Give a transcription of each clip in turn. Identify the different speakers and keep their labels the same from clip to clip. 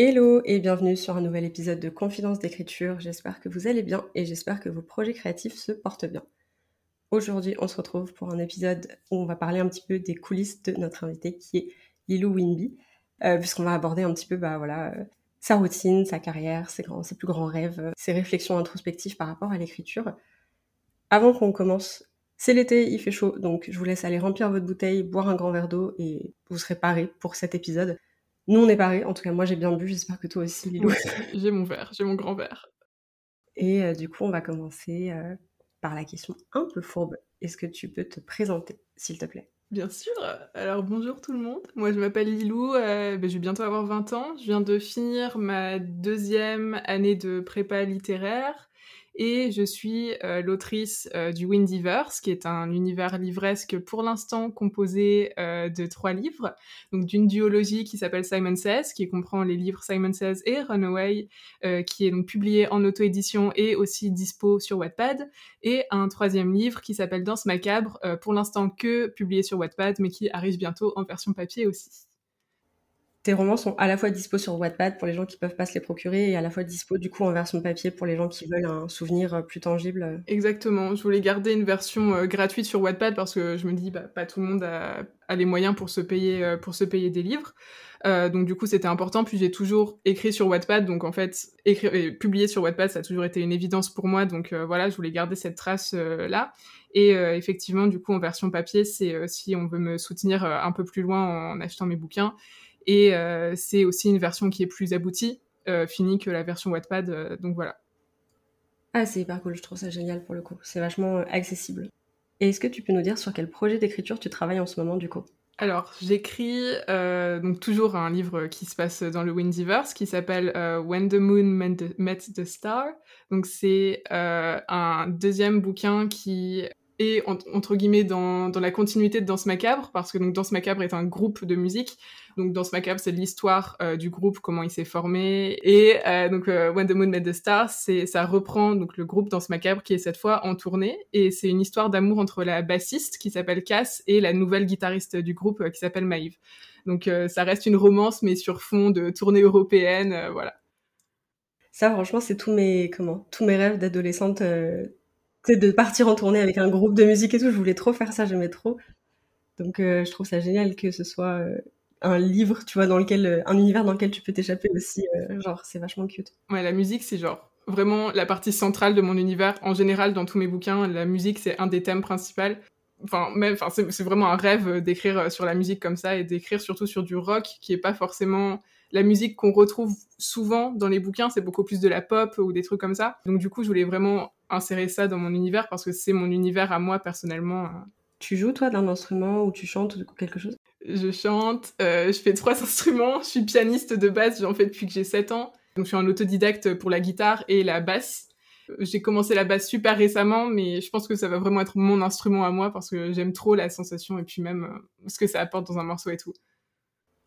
Speaker 1: Hello et bienvenue sur un nouvel épisode de Confidence d'écriture. J'espère que vous allez bien et j'espère que vos projets créatifs se portent bien. Aujourd'hui, on se retrouve pour un épisode où on va parler un petit peu des coulisses de notre invité qui est Lilou Winby, euh, puisqu'on va aborder un petit peu bah, voilà, euh, sa routine, sa carrière, ses, plus grands rêves, euh, ses réflexions introspectives par rapport à l'écriture. Avant qu'on commence, c'est l'été, il fait chaud, donc je vous laisse aller remplir votre bouteille, boire un grand verre d'eau et vous serez parés pour cet épisode. Nous, on est parés. En tout cas, moi, j'ai bien bu. J'espère que toi aussi, Lilou.
Speaker 2: j'ai mon verre, j'ai mon grand verre.
Speaker 1: Et euh, du coup, on va commencer euh, par la question un peu fourbe. Est-ce que tu peux te présenter, s'il te plaît?
Speaker 2: Bien sûr. Alors, bonjour tout le monde. Moi, je m'appelle Lilou. Euh, ben, je vais bientôt avoir 20 ans. Je viens de finir ma deuxième année de prépa littéraire et je suis euh, l'autrice euh, du Windiverse, qui est un univers livresque pour l'instant composé euh, de trois livres, donc d'une duologie qui s'appelle Simon Says, qui comprend les livres Simon Says et Runaway, qui est donc publié en auto-édition et aussi dispo sur Wattpad, et un troisième livre qui s'appelle Danse macabre, pour l'instant que publié sur Wattpad, mais qui arrive bientôt en version papier aussi
Speaker 1: tes romans sont à la fois dispo sur Wattpad pour les gens qui peuvent pas se les procurer et à la fois dispo du coup en version papier pour les gens qui veulent un souvenir euh, plus tangible.
Speaker 2: Exactement. Je voulais garder une version euh, gratuite sur Wattpad parce que je me dis bah, pas tout le monde a, les moyens pour se payer euh, pour se payer des livres. donc du coup c'était important. Puis j'ai toujours écrit sur Wattpad, donc en fait publier sur Wattpad ça a toujours été une évidence pour moi. Donc voilà, je voulais garder cette trace là. Et effectivement, du coup, en version papier, c'est si on veut me soutenir un peu plus loin en achetant mes bouquins, et euh, c'est aussi une version qui est plus aboutie, euh, finie que la version Wattpad. Euh, donc voilà.
Speaker 1: Ah, c'est hyper cool, je trouve ça génial pour le coup. C'est vachement accessible. Et est-ce que tu peux nous dire sur quel projet d'écriture tu travailles en ce moment du coup?
Speaker 2: Alors, j'écris donc toujours un livre qui se passe dans le Windiverse qui s'appelle When the Moon Met the, Star. Donc c'est un deuxième bouquin qui est entre guillemets dans, dans, la continuité de Danse Macabre parce que donc Danse Macabre est un groupe de musique donc dans ce macabre, c'est l'histoire euh, du groupe, comment il s'est formé. Et euh, donc euh, When the Moon Met the Stars, c'est ça reprend donc le groupe dans ce macabre qui est cette fois en tournée. Et c'est une histoire d'amour entre la bassiste qui s'appelle Cass et la nouvelle guitariste du groupe qui s'appelle Maïve. Donc ça reste une romance mais sur fond de tournée européenne, voilà.
Speaker 1: Ça franchement c'est tous mes comment tous mes rêves d'adolescente de partir en tournée avec un groupe de musique et tout. Je voulais trop faire ça, j'aimais trop. Donc je trouve ça génial que ce soit un livre, tu vois, dans lequel, euh, un univers dans lequel tu peux t'échapper aussi. Euh, genre, c'est vachement cute.
Speaker 2: Ouais, la musique, c'est genre vraiment la partie centrale de mon univers. En général, dans tous mes bouquins, la musique, c'est un des thèmes principaux. Enfin, même, enfin, c'est vraiment un rêve euh, d'écrire sur la musique comme ça et d'écrire surtout sur du rock qui est pas forcément la musique qu'on retrouve souvent dans les bouquins, c'est beaucoup plus de la pop ou des trucs comme ça. Donc du coup, je voulais vraiment insérer ça dans mon univers parce que c'est mon univers à moi personnellement.
Speaker 1: Tu joues toi d'un instrument ou tu chantes ou quelque chose?
Speaker 2: Je chante, euh, je fais trois instruments, je suis pianiste de base, j'en fais depuis que j'ai 7 ans. Donc je suis un autodidacte pour la guitare et la basse. J'ai commencé la basse super récemment, mais je pense que ça va vraiment être mon instrument à moi parce que j'aime trop la sensation et puis même euh, ce que ça apporte dans un morceau et tout.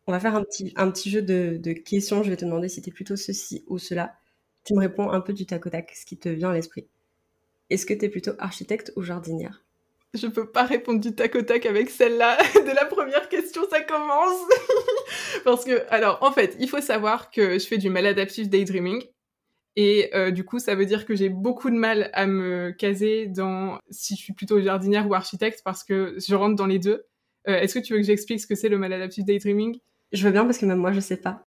Speaker 1: On va faire un petit, un petit jeu de, de questions. Je vais te demander si t'es plutôt ceci ou cela. Tu me réponds un peu du tac au tac, ce qui te vient à l'esprit. Est-ce que t'es plutôt architecte ou jardinière?
Speaker 2: Je peux pas répondre du tac au tac avec celle-là. De la première question, ça commence. Parce que, alors, en fait, il faut savoir que je fais du maladaptive daydreaming. Et euh, du coup, ça veut dire que j'ai beaucoup de mal à me caser dans si je suis plutôt jardinière ou architecte parce que je rentre dans les deux. Euh, est-ce que tu veux que j'explique ce que c'est le maladaptive daydreaming?
Speaker 1: Je veux bien parce que même moi, je sais pas.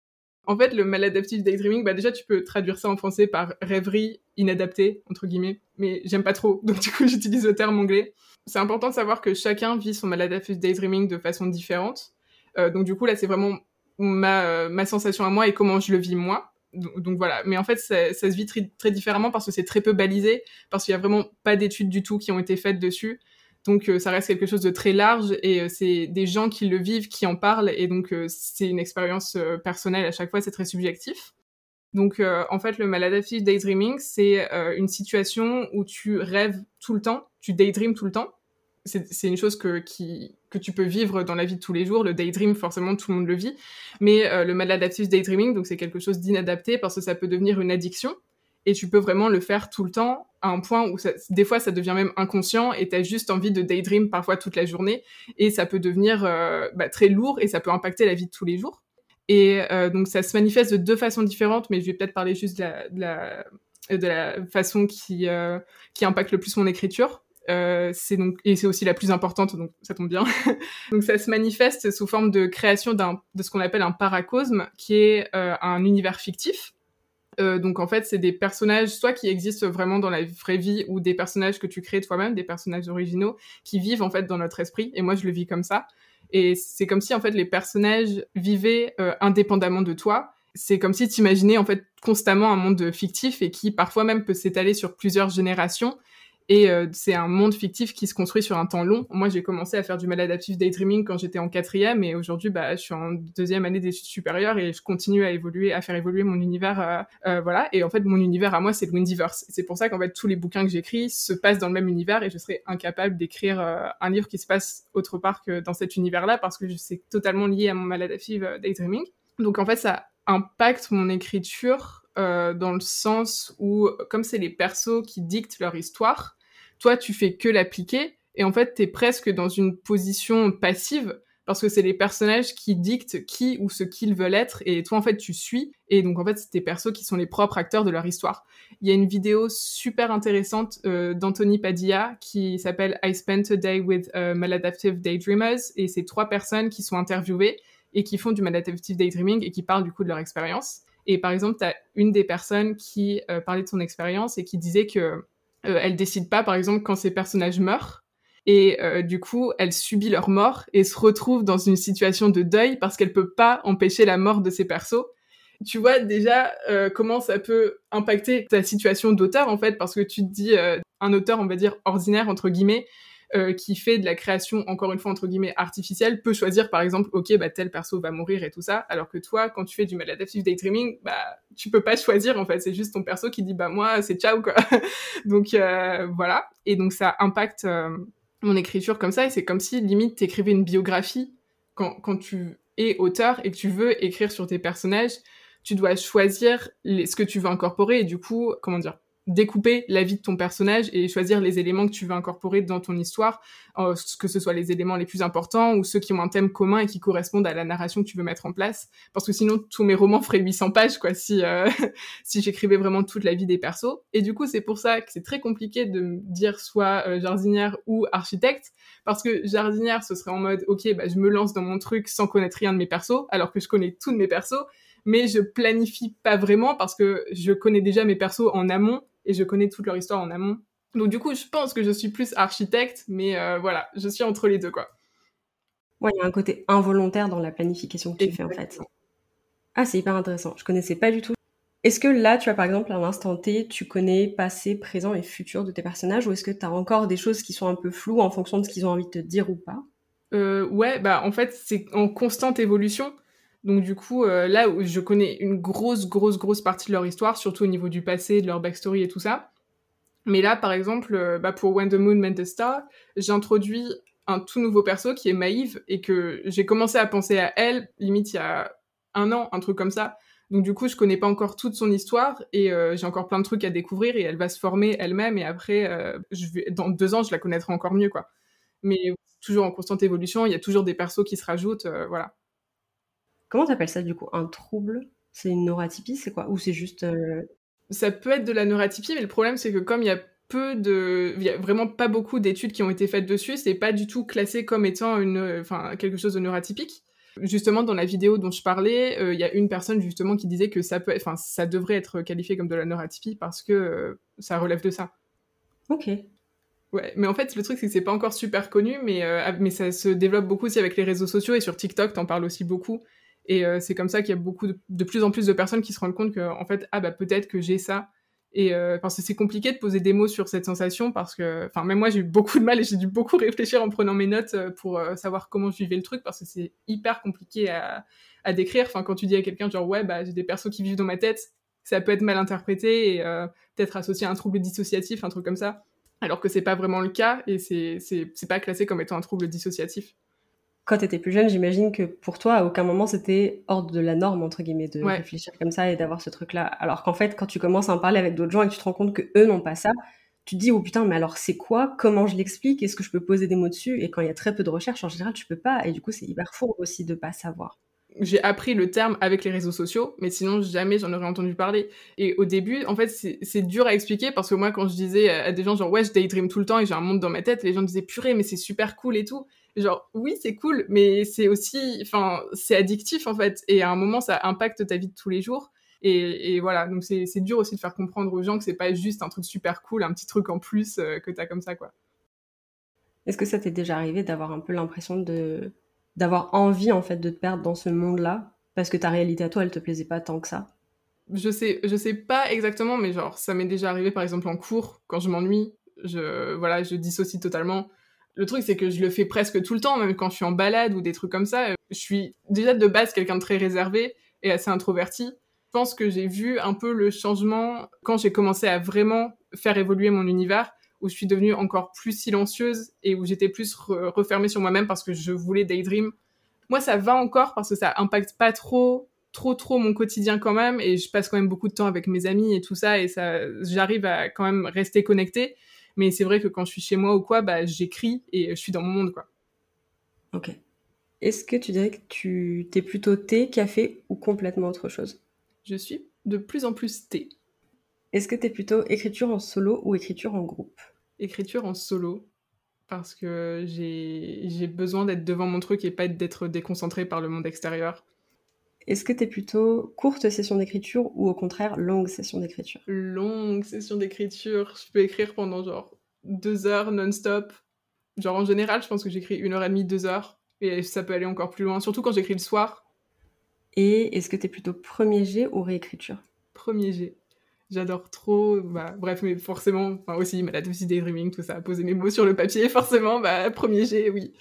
Speaker 2: En fait, le maladaptive daydreaming, bah déjà, tu peux traduire ça en français par rêverie inadaptée, entre guillemets, mais j'aime pas trop, donc du coup, j'utilise le terme anglais c'est important de savoir que chacun vit son maladaptive daydreaming de façon différente. Euh, donc du coup là c'est vraiment ma, sensation à moi et comment je le vis moi. Donc, voilà, mais en fait ça, ça se vit très, très différemment parce que c'est très peu balisé, parce qu'il y a vraiment pas d'études du tout qui ont été faites dessus. Donc euh, ça reste quelque chose de très large et euh, c'est des gens qui le vivent, qui en parlent et donc c'est une expérience personnelle à chaque fois, c'est très subjectif. Donc, en fait, le maladaptive daydreaming, c'est une situation où tu rêves tout le temps, tu daydream tout le temps. C'est une chose que, qui, que tu peux vivre dans la vie de tous les jours. Le daydream, forcément, tout le monde le vit. Mais le maladaptive daydreaming, donc c'est quelque chose d'inadapté parce que ça peut devenir une addiction et tu peux vraiment le faire tout le temps à un point où ça, des fois ça devient même inconscient et tu as juste envie de daydream parfois toute la journée et ça peut devenir euh, bah, très lourd et ça peut impacter la vie de tous les jours. Et euh, donc ça se manifeste de deux façons différentes, mais je vais peut-être parler juste de la, de la, de la façon qui, euh, qui impacte le plus mon écriture. Euh, c'est donc et c'est aussi la plus importante donc ça tombe bien donc ça se manifeste sous forme de création d'un de ce qu'on appelle un paracosme qui est euh, un univers fictif euh, donc en fait, c'est des personnages soit qui existent vraiment dans la vraie vie ou des personnages que tu crées toi-même, des personnages originaux qui vivent en fait dans notre esprit. Et moi, je le vis comme ça. Et c'est comme si en fait les personnages vivaient euh, indépendamment de toi. C'est comme si tu imaginais en fait constamment un monde fictif et qui parfois même peut s'étaler sur plusieurs générations et euh, c'est un monde fictif qui se construit sur un temps long. Moi, j'ai commencé à faire du maladaptive daydreaming quand j'étais en quatrième, et aujourd'hui, bah, je suis en deuxième année d'études supérieures et je continue à évoluer, à faire évoluer mon univers, euh, euh, voilà. Et en fait, mon univers à moi, c'est le Windiverse. C'est pour ça qu'en fait, tous les bouquins que j'écris se passent dans le même univers, et je serais incapable d'écrire un livre qui se passe autre part que dans cet univers-là, parce que c'est totalement lié à mon maladaptive daydreaming. Donc en fait, ça impacte mon écriture euh, dans le sens où, comme c'est les persos qui dictent leur histoire, toi, tu fais que l'appliquer, et en fait, t'es presque dans une position passive, parce que c'est les personnages qui dictent qui ou ce qu'ils veulent être, et toi, en fait, tu suis, et donc, en fait, c'est tes persos qui sont les propres acteurs de leur histoire. Il y a une vidéo super intéressante euh, d'Anthony Padilla qui s'appelle I Spent a Day with uh, Maladaptive Daydreamers, et c'est trois personnes qui sont interviewées et qui font du maladaptive daydreaming et qui parlent du coup de leur expérience. Et par exemple, tu as une des personnes qui euh, parlait de son expérience et qui disait que euh, elle décide pas, par exemple, quand ses personnages meurent. Et euh, du coup, elle subit leur mort et se retrouve dans une situation de deuil parce qu'elle peut pas empêcher la mort de ses persos. Tu vois déjà comment ça peut impacter ta situation d'auteur en fait, parce que tu te dis un auteur, on va dire ordinaire entre guillemets, euh, qui fait de la création, encore une fois, entre guillemets, artificielle, peut choisir, par exemple, ok, bah, tel perso va mourir et tout ça, alors que toi, quand tu fais du maladaptive daydreaming, bah, tu peux pas choisir, en fait, c'est juste ton perso qui dit, bah, moi, c'est ciao, quoi. donc, euh, voilà. Et donc, ça impacte euh, mon écriture comme ça, et c'est comme si, limite, t'écrivais une biographie quand, quand tu es auteur et que tu veux écrire sur tes personnages, tu dois choisir ce que tu veux incorporer, et du coup, comment dire, découper la vie de ton personnage et choisir les éléments que tu veux incorporer dans ton histoire, euh, que ce soit les éléments les plus importants ou ceux qui ont un thème commun et qui correspondent à la narration que tu veux mettre en place. Parce que sinon, tous mes romans feraient 800 pages, quoi, si, euh, si j'écrivais vraiment toute la vie des persos. Et du coup, c'est pour ça que c'est très compliqué de dire soit euh, jardinière ou architecte, parce que jardinière, ce serait en mode, ok, bah, je me lance dans mon truc sans connaître rien de mes persos, alors que je connais tous mes persos, mais je planifie pas vraiment parce que je connais déjà mes persos en amont et je connais toute leur histoire en amont. Donc du coup, je pense que je suis plus architecte, mais euh, voilà, je suis entre les deux, quoi.
Speaker 1: Ouais, il y a un côté involontaire dans la planification que tu fais, en fait. Ah, c'est hyper intéressant. Je connaissais pas du tout. Est-ce que là, tu as par exemple, à l'instant T, tu connais passé, présent et futur de tes personnages, ou est-ce que tu as encore des choses qui sont un peu floues en fonction de ce qu'ils ont envie de te dire ou pas?
Speaker 2: Euh, Ouais, bah en fait, c'est en constante évolution. Donc du coup, euh, là où je connais une grosse, grosse, grosse partie de leur histoire, surtout au niveau du passé, de leur backstory et tout ça. Mais là, par exemple, euh, bah, pour When the Moon Met the Star, j'introduis un tout nouveau perso qui est Maïve et que j'ai commencé à penser à elle, limite il y a un an, un truc comme ça. Donc du coup, je connais pas encore toute son histoire et euh, j'ai encore plein de trucs à découvrir et elle va se former elle-même et après, dans deux ans, je la connaîtrai encore mieux, quoi. Mais toujours en constante évolution, il y a toujours des persos qui se rajoutent, voilà.
Speaker 1: Comment t'appelles ça du coup? Un trouble? C'est une neurotypie C'est quoi? Ou c'est juste. Euh,
Speaker 2: ça peut être de la neurotypie, mais le problème c'est que comme il y a peu de. Il y a vraiment pas beaucoup d'études qui ont été faites dessus, c'est pas du tout classé comme étant une... enfin, quelque chose de neurotypique. Justement, dans la vidéo dont je parlais, euh, il y a une personne justement qui disait que ça peut, enfin, ça devrait être qualifié comme de la neurotypie parce que euh, ça relève de ça.
Speaker 1: Ok.
Speaker 2: Ouais, mais en fait, le truc c'est que c'est pas encore super connu, mais mais ça se développe beaucoup aussi avec les réseaux sociaux et sur TikTok, t'en parles aussi beaucoup. Et euh, c'est comme ça qu'il y a beaucoup de, plus en plus de personnes qui se rendent compte que, en fait, ah bah peut-être que j'ai ça. Et euh, parce que c'est compliqué de poser des mots sur cette sensation parce que, enfin, même moi j'ai eu beaucoup de mal et j'ai dû beaucoup réfléchir en prenant mes notes euh, pour savoir comment je vivais le truc parce que c'est hyper compliqué à, à décrire. Enfin, quand tu dis à quelqu'un genre ouais bah j'ai des persos qui vivent dans ma tête, ça peut être mal interprété et peut-être associé à un trouble dissociatif, un truc comme ça, alors que c'est pas vraiment le cas et c'est pas classé comme étant un trouble dissociatif
Speaker 1: quand tu étais plus jeune, j'imagine que pour toi, à aucun moment, c'était hors de la norme, entre guillemets, de réfléchir comme ça et d'avoir ce truc-là. Alors qu'en fait, quand tu commences à en parler avec d'autres gens et que tu te rends compte que eux n'ont pas ça, tu te dis, oh putain, mais alors c'est quoi? Comment je l'explique? Est-ce que je peux poser des mots dessus? Et quand il y a très peu de recherches, en général, tu peux pas. Et du coup, c'est hyper faux aussi de pas savoir.
Speaker 2: J'ai appris le terme avec les réseaux sociaux, mais sinon jamais j'en aurais entendu parler. Et au début, en fait, c'est dur à expliquer parce que moi, quand je disais à des gens genre ouais, je daydream tout le temps et j'ai un monde dans ma tête, les gens disaient purée, mais c'est super cool et tout genre oui c'est cool mais c'est aussi enfin c'est addictif en fait. Et à un moment ça impacte ta vie de tous les jours. Et, voilà donc c'est dur aussi de faire comprendre aux gens que c'est pas juste un truc super cool un petit truc en plus euh, que t'as comme ça quoi.
Speaker 1: Est-ce que ça t'est déjà arrivé d'avoir un peu l'impression de d'avoir envie en fait de te perdre dans ce monde là parce que ta réalité à toi elle te plaisait pas tant que ça?
Speaker 2: Je sais je sais pas exactement mais genre ça m'est déjà arrivé par exemple en cours quand je m'ennuie je voilà je dissocie totalement le truc, c'est que je le fais presque tout le temps, même quand je suis en balade ou des trucs comme ça. Je suis déjà de base quelqu'un de très réservé et assez introverti. Je pense que j'ai vu un peu le changement quand j'ai commencé à vraiment faire évoluer mon univers, où je suis devenue encore plus silencieuse et où j'étais plus refermée sur moi-même parce que je voulais daydream. Moi, ça va encore parce que ça impacte pas trop trop trop mon quotidien quand même et je passe quand même beaucoup de temps avec mes amis et tout ça et ça j'arrive à quand même rester connectée mais c'est vrai que quand je suis chez moi ou quoi, bah, j'écris et je suis dans mon monde, quoi.
Speaker 1: Ok. Est-ce que tu dirais que tu t'es plutôt thé, café ou complètement autre chose?
Speaker 2: Je suis de plus en plus thé.
Speaker 1: Est-ce que tu es plutôt écriture en solo ou écriture en groupe?
Speaker 2: Écriture en solo, parce que j'ai besoin d'être devant mon truc et pas d'être déconcentré par le monde extérieur.
Speaker 1: Est-ce que tu es plutôt courte session d'écriture ou au contraire longue session d'écriture?
Speaker 2: Longue session d'écriture. Je peux écrire pendant genre deux heures non-stop. Genre en général, je pense que j'écris une heure et demie, deux heures. Et ça peut aller encore plus loin, surtout quand j'écris le soir.
Speaker 1: Et est-ce que tu es plutôt premier jet ou réécriture?
Speaker 2: Premier jet. J'adore trop, bah, bref, mais forcément, enfin aussi, malade aussi daydreaming, tout ça, poser mes mots sur le papier, forcément, bah, premier jet, oui.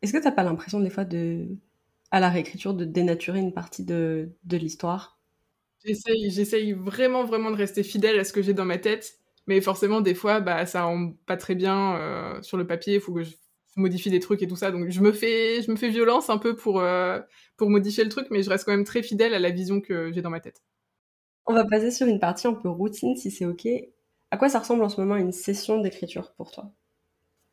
Speaker 1: Est-ce que t'as pas l'impression des fois de, à la réécriture de dénaturer une partie de, de l'histoire
Speaker 2: J'essaye, j'essaye vraiment, vraiment de rester fidèle à ce que j'ai dans ma tête. Mais forcément, des fois, bah, ça rend pas très bien euh, sur le papier. Il faut que je modifie des trucs et tout ça. Donc, je me fais, je me fais violence un peu pour, euh, pour modifier le truc, mais je reste quand même très fidèle à la vision que j'ai dans ma tête.
Speaker 1: On va passer sur une partie un peu routine, si c'est OK. À quoi ça ressemble en ce moment une session d'écriture pour toi?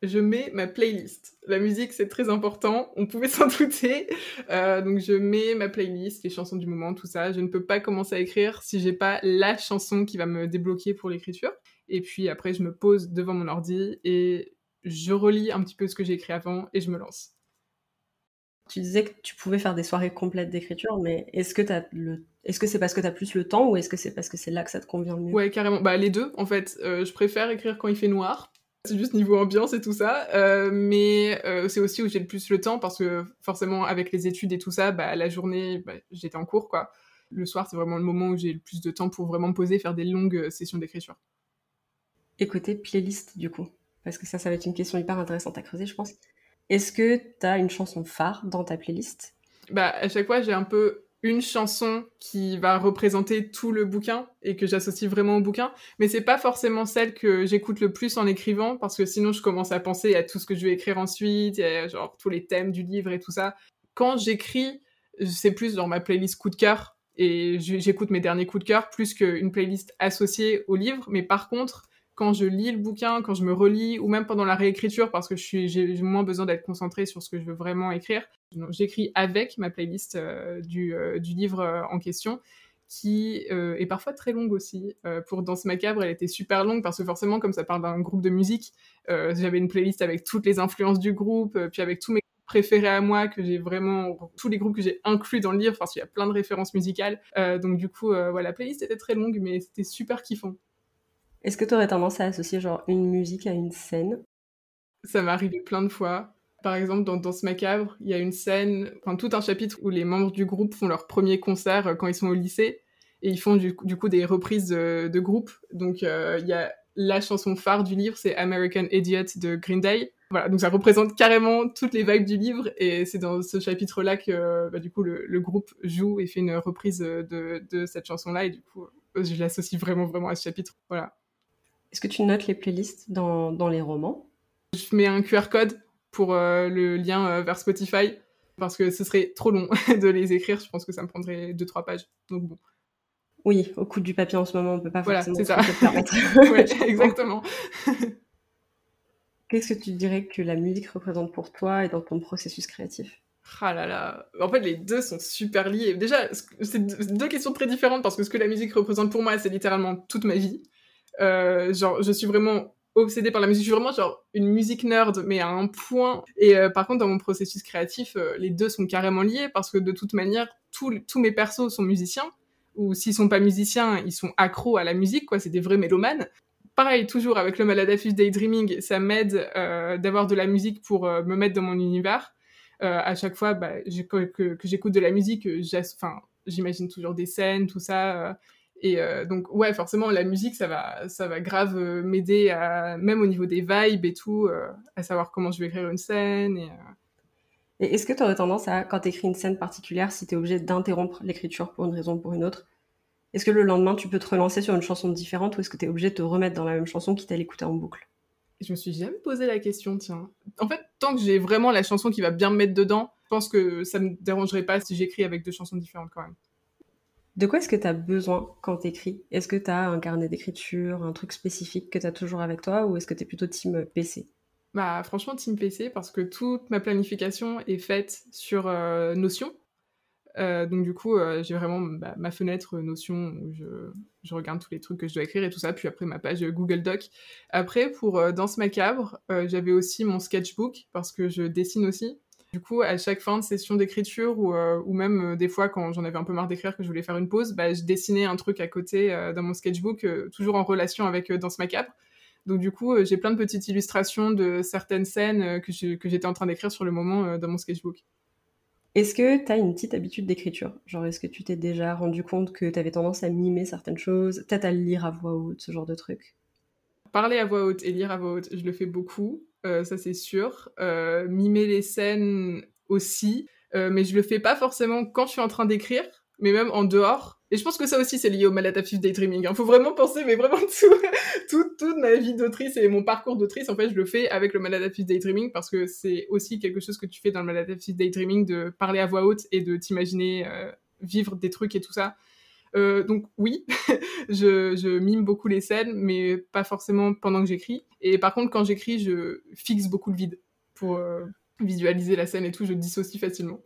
Speaker 2: Je mets ma playlist. La musique, c'est très important, on pouvait s'en douter. Euh, donc je mets ma playlist, les chansons du moment, tout ça. Je ne peux pas commencer à écrire si j'ai pas la chanson qui va me débloquer pour l'écriture. Et puis après, je me pose devant mon ordi et je relis un petit peu ce que j'ai écrit avant et je me lance.
Speaker 1: Tu disais que tu pouvais faire des soirées complètes d'écriture, mais est-ce que le... est-ce que c'est parce que tu as plus le temps ou est-ce que c'est parce que c'est là que ça te convient le mieux?
Speaker 2: Ouais, carrément. Bah les deux, en fait. Euh, je préfère écrire quand il fait noir c'est juste niveau ambiance et tout ça. Euh, mais euh, c'est aussi où j'ai le plus le temps parce que forcément, avec les études et tout ça, bah, la journée, bah, j'étais en cours, quoi. Le soir, c'est vraiment le moment où j'ai le plus de temps pour vraiment me poser, faire des longues euh, sessions d'écriture.
Speaker 1: Écoutez, playlist, du coup. Parce que ça, ça va être une question hyper intéressante à creuser, je pense. Est-ce que tu as une chanson phare dans ta playlist?
Speaker 2: Bah, à chaque fois, j'ai un peu une chanson qui va représenter tout le bouquin et que j'associe vraiment au bouquin, mais c'est pas forcément celle que j'écoute le plus en écrivant parce que sinon je commence à penser à tout ce que je vais écrire ensuite, et genre tous les thèmes du livre et tout ça. Quand j'écris, c'est plus dans ma playlist coup de cœur et j'écoute mes derniers coups de cœur plus qu'une playlist associée au livre, mais par contre, quand je lis le bouquin, quand je me relis, ou même pendant la réécriture, parce que j'ai moins besoin d'être concentrée sur ce que je veux vraiment écrire, j'écris avec ma playlist euh, du, euh, du, livre euh, en question, qui est parfois très longue aussi. pour Danse Macabre, elle était super longue, parce que forcément, comme ça parle d'un groupe de musique, j'avais une playlist avec toutes les influences du groupe, puis avec tous mes préférés à moi, que j'ai vraiment, tous les groupes que j'ai inclus dans le livre, parce qu'il y a plein de références musicales. donc du coup, voilà, la playlist était très longue, mais c'était super kiffant.
Speaker 1: Est-ce que tu aurais tendance à associer genre une musique à une scène?
Speaker 2: Ça m'est arrivé plein de fois. Par exemple, dans Danse Macabre, il y a une scène, enfin tout un chapitre où les membres du groupe font leur premier concert euh, quand ils sont au lycée et ils font du, coup des reprises de, groupe. Donc euh, il y a la chanson phare du livre, c'est American Idiot de Green Day. Voilà, donc ça représente carrément toutes les vibes du livre et c'est dans ce chapitre-là que bah, du coup le, groupe joue et fait une reprise de, de cette chanson-là et du coup je l'associe vraiment vraiment à ce chapitre. Voilà.
Speaker 1: Est-ce que tu notes les playlists dans, dans les romans?
Speaker 2: Je mets un QR code pour euh, le lien euh, vers Spotify parce que ce serait trop long de les écrire. Je pense que ça me prendrait 2-3 pages. Donc bon.
Speaker 1: Oui, au coût du papier en ce moment, on peut pas
Speaker 2: voilà,
Speaker 1: forcément
Speaker 2: ça.
Speaker 1: se permettre.
Speaker 2: ouais, exactement.
Speaker 1: Qu'est-ce que tu dirais que la musique représente pour toi et dans ton processus créatif?
Speaker 2: Ah là là. En fait, les deux sont super liés. Déjà, c'est deux questions très différentes parce que ce que la musique représente pour moi, c'est littéralement toute ma vie. Euh, genre, je suis vraiment obsédée par la musique. Je suis vraiment genre une musique nerd, mais à un point. Et euh, par contre, dans mon processus créatif, euh, les deux sont carrément liés parce que de toute manière, tous mes persos sont musiciens. Ou s'ils sont pas musiciens, ils sont accros à la musique, quoi. C'est des vrais mélomanes. Pareil, toujours avec le Maladafus Daydreaming, ça m'aide d'avoir de la musique pour me mettre dans mon univers. à chaque fois bah, que, que, que j'écoute de la musique, j'imagine toujours des scènes, tout ça. Et euh, donc, ouais, forcément, la musique, ça va, ça va grave euh, m'aider, à, même au niveau des vibes et tout, euh, à savoir comment je vais écrire une scène. Et,
Speaker 1: et est-ce que tu aurais tendance à, quand tu écris une scène particulière, si tu es obligé d'interrompre l'écriture pour une raison ou pour une autre, est-ce que le lendemain, tu peux te relancer sur une chanson différente ou est-ce que tu es obligé de te remettre dans la même chanson qui t'a l'écouter en boucle?
Speaker 2: Je me suis jamais posé la question, tiens. En fait, tant que j'ai vraiment la chanson qui va bien me mettre dedans, je pense que ça me dérangerait pas si j'écris avec deux chansons différentes quand même.
Speaker 1: De quoi est-ce que tu as besoin quand tu écris Est-ce que tu as un carnet d'écriture, un truc spécifique que tu as toujours avec toi ou est-ce que tu es plutôt team PC
Speaker 2: Bah franchement team PC parce que toute ma planification est faite sur euh, Notion. Euh, donc du coup, euh, j'ai vraiment bah, ma fenêtre Notion où je, regarde tous les trucs que je dois écrire et tout ça, puis après ma page Google Doc. Après, pour Danse Macabre, j'avais aussi mon sketchbook parce que je dessine aussi. Du coup, à chaque fin de session d'écriture ou, euh, ou même euh, des fois quand j'en avais un peu marre d'écrire que je voulais faire une pause, bah, je dessinais un truc à côté euh, dans mon sketchbook, toujours en relation avec Danse Macabre. Donc du coup, j'ai plein de petites illustrations de certaines scènes que, j'étais en train d'écrire sur le moment dans mon sketchbook.
Speaker 1: Est-ce que tu as une petite habitude d'écriture? Genre, est-ce que tu t'es déjà rendu compte que tu avais tendance à mimer certaines choses, peut-être à lire à voix haute, ce genre de truc?
Speaker 2: Parler à voix haute et lire à voix haute, je le fais beaucoup. Euh, ça c'est sûr. Euh, mimer les scènes aussi, euh, mais je le fais pas forcément quand je suis en train d'écrire, mais même en dehors. Et je pense que ça aussi c'est lié au maladaptive daydreaming. Il hein. faut vraiment penser, mais vraiment tout, toute ma vie d'autrice et mon parcours d'autrice, en fait, je le fais avec le maladaptive daydreaming parce que c'est aussi quelque chose que tu fais dans le maladaptive daydreaming de parler à voix haute et de t'imaginer vivre des trucs et tout ça. Euh, donc oui, je, mime beaucoup les scènes, mais pas forcément pendant que j'écris. Et par contre, quand j'écris, je fixe beaucoup le vide pour euh, visualiser la scène et tout, je dissocie facilement.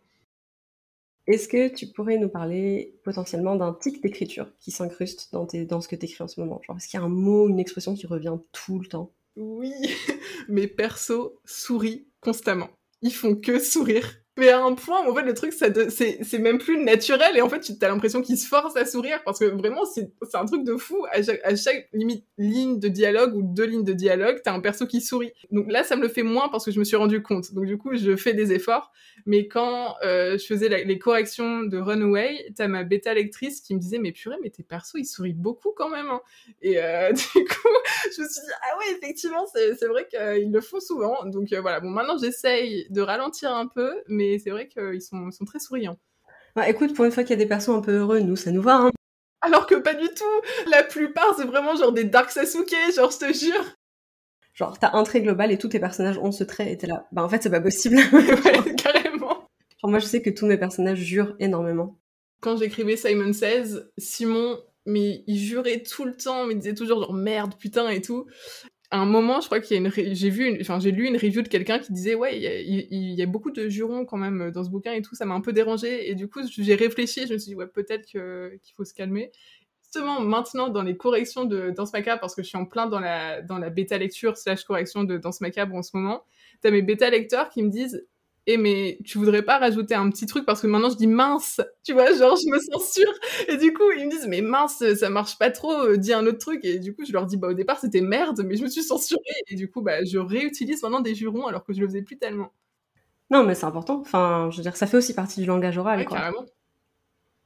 Speaker 1: Est-ce que tu pourrais nous parler potentiellement d'un tic d'écriture qui s'incruste dans, dans ce que tu écris en ce moment? Genre, est-ce qu'il y a un mot, une expression qui revient tout le temps?
Speaker 2: Oui, mes persos sourient constamment. Ils font que sourire mais à un point en fait le truc c'est même plus naturel et en fait tu as l'impression qu'il se force à sourire parce que vraiment c'est un truc de fou. À chaque, à chaque limite ligne de dialogue ou deux lignes de dialogue t'as un perso qui sourit. Donc là ça me le fait moins parce que je me suis rendu compte. Donc du coup je fais des efforts. Mais quand euh, je faisais les corrections de Runaway t'as ma bêta lectrice qui me disait mais purée mais tes persos ils sourient beaucoup quand même hein. et euh, du coup je me suis dit ah ouais effectivement c'est vrai qu'ils le font souvent. Donc euh, voilà. Bon maintenant j'essaye de ralentir un peu mais c'est vrai qu'ils sont, sont, très souriants.
Speaker 1: Bah, écoute, pour une fois qu'il y a des persos un peu heureux, nous, ça nous va. Hein.
Speaker 2: Alors que pas du tout La plupart, c'est vraiment genre des Dark Sasuke, genre, je te jure
Speaker 1: Genre, t'as un trait global et tous tes personnages ont ce trait et t'es là. Bah, en fait, c'est pas possible.
Speaker 2: ouais, carrément.
Speaker 1: Genre, moi, je sais que tous mes personnages jurent énormément.
Speaker 2: Quand j'écrivais Simon Says, Simon, mais il jurait tout le temps, mais il disait toujours genre merde, putain et tout à un moment, je crois qu'il y a une, j'ai vu, enfin j'ai lu une review de quelqu'un qui disait ouais, il y, a, beaucoup de jurons quand même dans ce bouquin et tout, ça m'a un peu dérangé et du coup j'ai réfléchi, je me suis dit ouais peut-être qu'il faut se calmer. Justement maintenant dans les corrections de Danse Macabre parce que je suis en plein dans la dans la bêta lecture slash correction de Danse Macabre en ce moment, t'as mes bêta lecteurs qui me disent et mais tu voudrais pas rajouter un petit truc parce que maintenant je dis mince, tu vois, genre je me sens sûre. Et du coup, ils me disent mais mince, ça marche pas trop, euh, dis un autre truc. Et du coup, je leur dis bah au départ c'était merde, mais je me suis censurée. Et du coup, bah je réutilise maintenant des jurons alors que je le faisais plus tellement.
Speaker 1: Non, mais c'est important. Enfin, je veux dire, ça fait aussi partie du langage oral.
Speaker 2: quoi. carrément.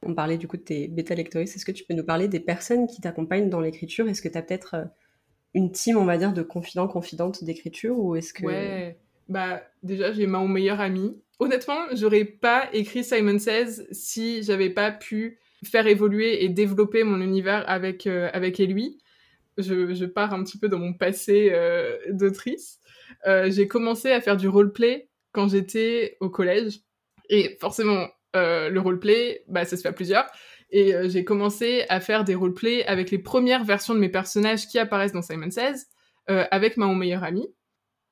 Speaker 1: On parlait du coup de tes bêta lectoristes. Est-ce que tu peux nous parler des personnes qui t'accompagnent dans l'écriture? Est-ce que tu as peut-être euh, une team, on va dire, de confidents, confidentes d'écriture? Ou est-ce que
Speaker 2: ouais Bah, déjà, j'ai mon meilleur ami. Honnêtement, j'aurais pas écrit Simon Says si j'avais pas pu faire évoluer et développer mon univers avec, euh, avec Elui. Je, je, pars un petit peu dans mon passé euh, d'autrice. Euh, j'ai commencé à faire du roleplay quand j'étais au collège. Et forcément, euh, le roleplay, bah, ça se fait à plusieurs. Et j'ai commencé à faire des roleplays avec les premières versions de mes personnages qui apparaissent dans Simon Says, avec ma mon meilleur ami.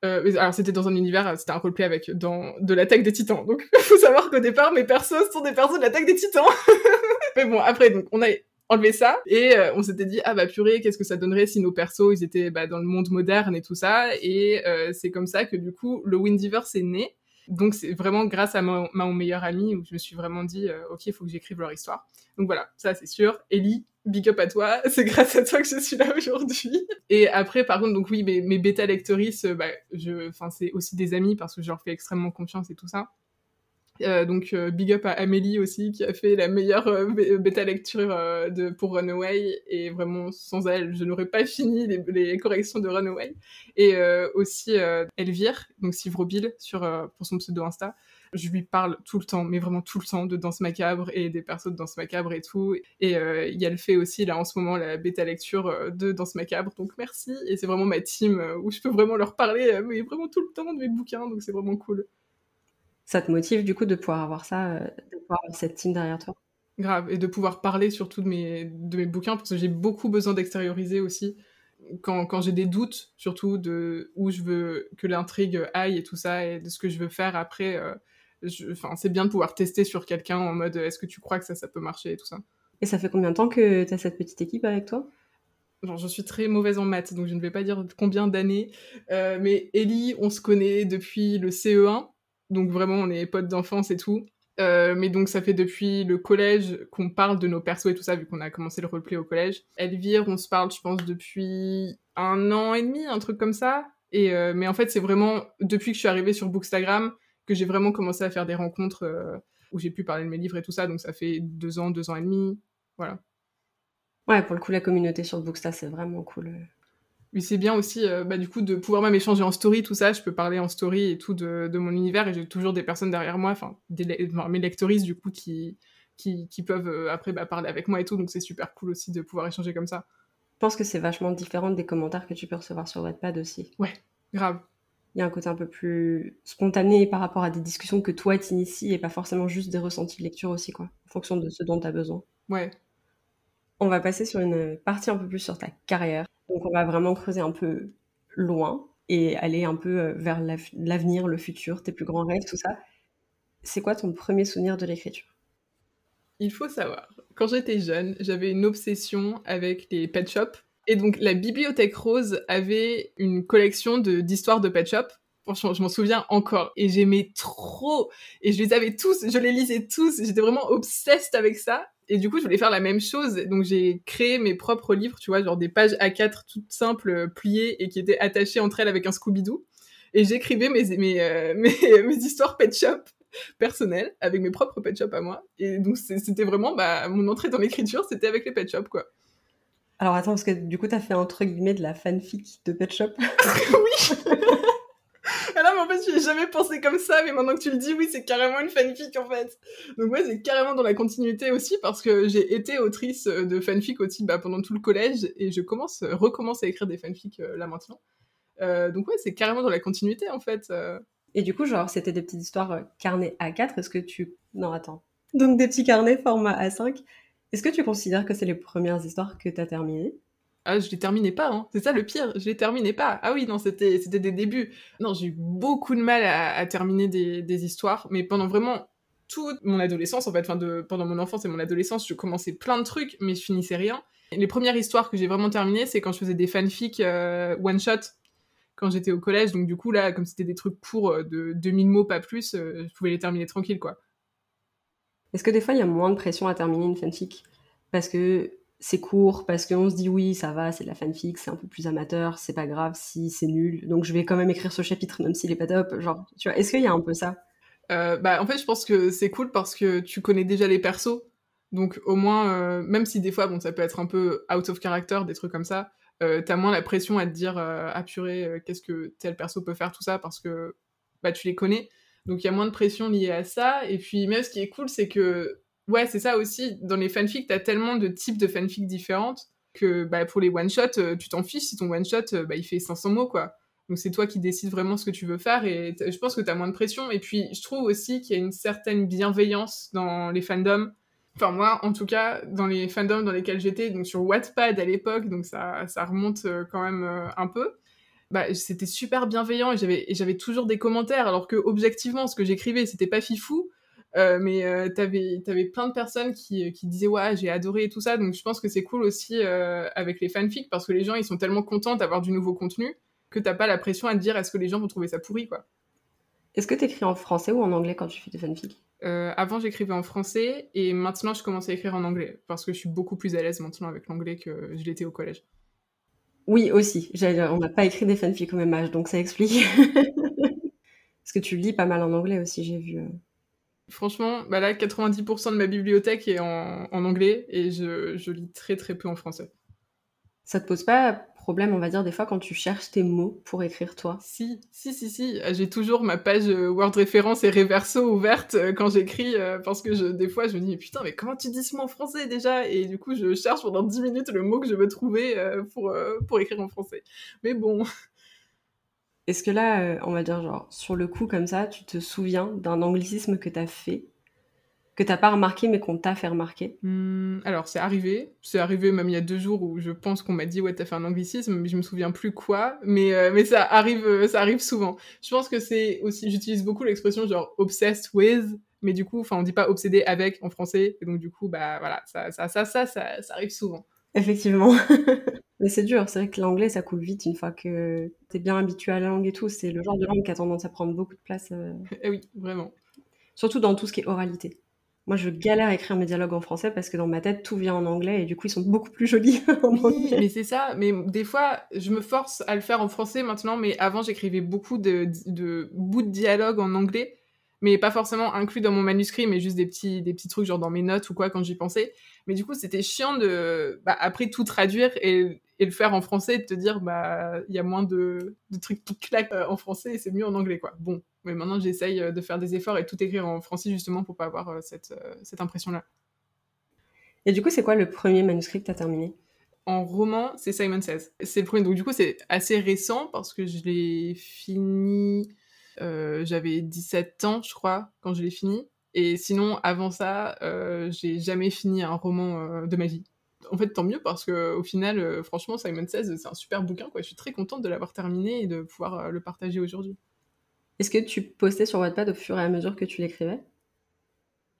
Speaker 2: Euh, alors c'était dans un univers, c'était un roleplay avec dans de l'attaque des titans. Donc faut savoir qu'au départ mes persos sont des persos de l'attaque des titans. Mais bon après donc on a enlevé ça et euh, on s'était dit ah bah purée qu'est-ce que ça donnerait si nos persos ils étaient bah, dans le monde moderne et tout ça et euh, c'est comme ça que du coup le Windiverse est né. Donc c'est vraiment grâce à ma, mon meilleur ami où je me suis vraiment dit euh, ok il faut que j'écrive leur histoire. Donc voilà ça c'est sûr. Ellie big up à toi, c'est grâce à toi que je suis là aujourd'hui. Et après, par contre, donc oui, mes, bêta lectrices, bah, je, enfin, c'est aussi des amis parce que je leur fais extrêmement confiance et tout ça. Euh, donc euh, big up à Amélie aussi qui a fait la meilleure euh, bêta lecture euh, de pour Runaway et vraiment sans elle je n'aurais pas fini les, corrections de Runaway et euh, aussi Elvire donc Sivrobil sur pour son pseudo Insta je lui parle tout le temps, mais vraiment tout le temps de Danse Macabre et des persos de Danse Macabre et tout. Et euh, elle fait aussi là en ce moment la bêta lecture euh, de Danse Macabre, donc merci. Et c'est vraiment ma team euh, où je peux vraiment leur parler, mais vraiment tout le temps de mes bouquins, donc c'est vraiment cool.
Speaker 1: Ça te motive du coup de pouvoir avoir ça, de pouvoir avoir cette team derrière toi?
Speaker 2: Grave, et de pouvoir parler surtout de mes, de mes bouquins, parce que j'ai beaucoup besoin d'extérioriser aussi. Quand, quand j'ai des doutes, surtout de où je veux que l'intrigue aille et tout ça, et de ce que je veux faire après, euh, enfin, c'est bien de pouvoir tester sur quelqu'un en mode est-ce que tu crois que ça, ça peut marcher et tout ça.
Speaker 1: Et ça fait combien de temps que tu as cette petite équipe avec toi?
Speaker 2: Genre, je suis très mauvaise en maths, donc je ne vais pas dire combien d'années. Euh, mais Ellie, on se connaît depuis le CE1, donc vraiment on est potes d'enfance et tout. Euh, mais donc ça fait depuis le collège qu'on parle de nos persos et tout ça, vu qu'on a commencé le roleplay au collège. Elvire, on se parle, je pense, depuis un an et demi, un truc comme ça. Et euh, mais en fait, c'est vraiment depuis que je suis arrivée sur Bookstagram que j'ai vraiment commencé à faire des rencontres euh, où j'ai pu parler de mes livres et tout ça. Donc ça fait deux ans, deux ans et demi, voilà.
Speaker 1: Ouais, pour le coup, la communauté sur Booksta, c'est vraiment cool.
Speaker 2: Oui, c'est bien aussi, euh, bah, du coup, de pouvoir même échanger en story, tout ça. Je peux parler en story et tout de, de mon univers et j'ai toujours des personnes derrière moi, enfin, enfin, mes lectoristes, du coup, qui, qui, qui peuvent euh, après bah, parler avec moi et tout. Donc, c'est super cool aussi de pouvoir échanger comme ça.
Speaker 1: Je pense que c'est vachement différent des commentaires que tu peux recevoir sur Wattpad aussi.
Speaker 2: Ouais, grave.
Speaker 1: Il y a un côté un peu plus spontané par rapport à des discussions que toi t'inities et pas forcément juste des ressentis de lecture aussi, quoi, en fonction de ce dont tu as besoin.
Speaker 2: Ouais.
Speaker 1: On va passer sur une partie un peu plus sur ta carrière. Donc on va vraiment creuser un peu loin et aller un peu euh, vers l'avenir, le futur, tes plus grands rêves, tout ça. C'est quoi ton premier souvenir de l'écriture?
Speaker 2: Il faut savoir, quand j'étais jeune, j'avais une obsession avec les pet shops. Et donc la bibliothèque rose avait une collection d'histoires de, de pet shop. Franchement, je m'en souviens encore. Et j'aimais trop. Et je les avais tous, je les lisais tous. J'étais vraiment obsessed avec ça. Et du coup, je voulais faire la même chose. Donc, j'ai créé mes propres livres, tu vois, genre des pages A4 toutes simples, pliées et qui étaient attachées entre elles avec un Scooby-Doo. Et j'écrivais mes, mes, euh, mes, mes, histoires pet shop personnelles avec mes propres pet shop à moi. Et donc, c'était vraiment, bah, mon entrée dans l'écriture, c'était avec les pet shop, quoi.
Speaker 1: Alors, attends, parce que du coup, t'as fait entre guillemets de la fanfic de pet shop.
Speaker 2: oui! Non, mais en fait, j'y ai jamais pensé comme ça, mais maintenant que tu le dis, oui, c'est carrément une fanfic, en fait. Donc ouais, c'est carrément dans la continuité aussi, parce que j'ai été autrice de fanfic aussi bah, pendant tout le collège, et je commence, recommence à écrire des fanfics euh, là maintenant. Euh, donc ouais, c'est carrément dans la continuité, en fait. Euh...
Speaker 1: Et du coup, genre, c'était des petites histoires euh, carnet A4, est-ce que tu... Non, attends. Donc des petits carnets format A5. Est-ce que tu considères que c'est les premières histoires que tu as terminées?
Speaker 2: Ah, je les terminais pas, hein. c'est ça le pire, je les terminais pas. Ah oui, non, c'était des débuts. Non, j'ai eu beaucoup de mal à, terminer des, histoires, mais pendant vraiment toute mon adolescence, en fait, de, pendant mon enfance et mon adolescence, je commençais plein de trucs, mais je finissais rien. Les premières histoires que j'ai vraiment terminées, c'est quand je faisais des fanfics euh, one shot quand j'étais au collège. Donc du coup là, comme c'était des trucs courts euh, de 2000 mots pas plus, euh, je pouvais les terminer tranquille quoi.
Speaker 1: Est-ce que des fois il y a moins de pression à terminer une fanfic parce que c'est court parce qu'on se dit oui, ça va, c'est de la fanfic, c'est un peu plus amateur, c'est pas grave si c'est nul. Donc je vais quand même écrire ce chapitre même s'il est pas top. Genre, tu vois, est-ce qu'il y a un peu ça?
Speaker 2: Euh, Bah en fait, je pense que c'est cool parce que tu connais déjà les persos. Donc au moins, euh, même si des fois, bon, ça peut être un peu out of character, des trucs comme ça, euh, t'as moins la pression à te dire, euh, ah purée, qu'est-ce que tel perso peut faire, tout ça, parce que bah, tu les connais. Donc il y a moins de pression liée à ça. Et puis même ce qui est cool, c'est que, ouais, c'est ça aussi, dans les fanfics, t'as tellement de types de fanfics différentes que bah, pour les one-shots, euh, tu t'en fiches si ton one-shot, euh, bah, il fait 500 mots, quoi. Donc c'est toi qui décides vraiment ce que tu veux faire et je pense que tu as moins de pression. Et puis je trouve aussi qu'il y a une certaine bienveillance dans les fandoms. Enfin moi, en tout cas, dans les fandoms dans lesquels j'étais, donc sur Wattpad à l'époque, donc ça, ça remonte euh, quand même un peu bah, c'était super bienveillant et j'avais, j'avais toujours des commentaires, alors que objectivement, ce que j'écrivais, c'était pas fifou. Euh, mais euh, t'avais, t'avais plein de personnes qui, qui disaient ouais j'ai adoré et tout ça donc je pense que c'est cool aussi euh, avec les fanfics parce que les gens ils sont tellement contents d'avoir du nouveau contenu que t'as pas la pression à te dire est-ce que les gens vont trouver ça pourri quoi.
Speaker 1: Est-ce que t'écris en français ou en anglais quand tu fais des fanfics?
Speaker 2: Euh, Avant j'écrivais en français et maintenant je commence à écrire en anglais parce que je suis beaucoup plus à l'aise maintenant avec l'anglais que je l'étais au collège.
Speaker 1: Oui, aussi. On n'a pas écrit des fanfics au même âge, donc ça explique. Parce que tu lis pas mal en anglais aussi, j'ai vu. Euh.
Speaker 2: Franchement, bah là, 90% de ma bibliothèque est en, anglais et je, je, lis très très peu en français.
Speaker 1: Ça te pose pas problème, on va dire, des fois, quand tu cherches tes mots pour écrire toi
Speaker 2: Si, si, si, si. J'ai toujours ma page euh, Word référence et Reverso ouverte euh, quand j'écris, euh, parce que je, des fois, je me dis, putain, mais comment tu dis ce mot en français déjà? Et du coup, je cherche pendant 10 minutes le mot que je veux trouver pour, pour écrire en français. Mais bon.
Speaker 1: Est-ce que là, on va dire, genre, sur le coup, comme ça, tu te souviens d'un anglicisme que tu as fait? Que t'as pas remarqué mais qu'on t'a fait remarquer
Speaker 2: hmm, Alors c'est arrivé, c'est arrivé même il y a deux jours où je pense qu'on m'a dit ouais t'as fait un anglicisme, mais je me souviens plus quoi, mais euh, mais ça arrive euh, ça arrive souvent. Je pense que c'est aussi j'utilise beaucoup l'expression genre obsessed with, mais du coup enfin on dit pas obsédé avec en français et donc du coup bah voilà ça ça ça ça ça, ça arrive souvent.
Speaker 1: Effectivement. mais c'est dur, c'est vrai que l'anglais ça coule vite une fois que t'es bien habitué à la langue et tout, c'est le genre de langue qui a tendance à prendre beaucoup de place. Euh...
Speaker 2: Eh oui, vraiment.
Speaker 1: Surtout dans tout ce qui est oralité. Moi, je galère à écrire mes dialogues en français parce que dans ma tête, tout vient en anglais et du coup, ils sont beaucoup plus jolis en anglais.
Speaker 2: Mais c'est ça. Mais des fois, je me force à le faire en français maintenant, mais avant, j'écrivais beaucoup de, de, bouts de dialogue en anglais, mais pas forcément inclus dans mon manuscrit, mais juste des petits, des petits trucs, genre dans mes notes ou quoi, quand j'y pensais. Mais du coup, c'était chiant de, bah, après, tout traduire et, et, le faire en français et de te dire, bah, il y a moins de, de trucs qui claquent euh, en français et c'est mieux en anglais, quoi. Bon, mais maintenant, j'essaye euh, de faire des efforts et tout écrire en français justement pour pas avoir euh, cette, cette impression-là.
Speaker 1: Et du coup, c'est quoi le premier manuscrit que tu as terminé?
Speaker 2: En roman, c'est Simon Says. C'est le premier. Donc, du coup, c'est assez récent parce que je l'ai fini. J'avais 17 ans, je crois, quand je l'ai fini. Et sinon, avant ça, j'ai jamais fini un roman de ma vie. En fait, tant mieux parce que au final, franchement, Simon Says, c'est un super bouquin. Quoi. Je suis très contente de l'avoir terminé et de pouvoir le partager aujourd'hui.
Speaker 1: Est-ce que tu postais sur Wattpad au fur et à mesure que tu l'écrivais?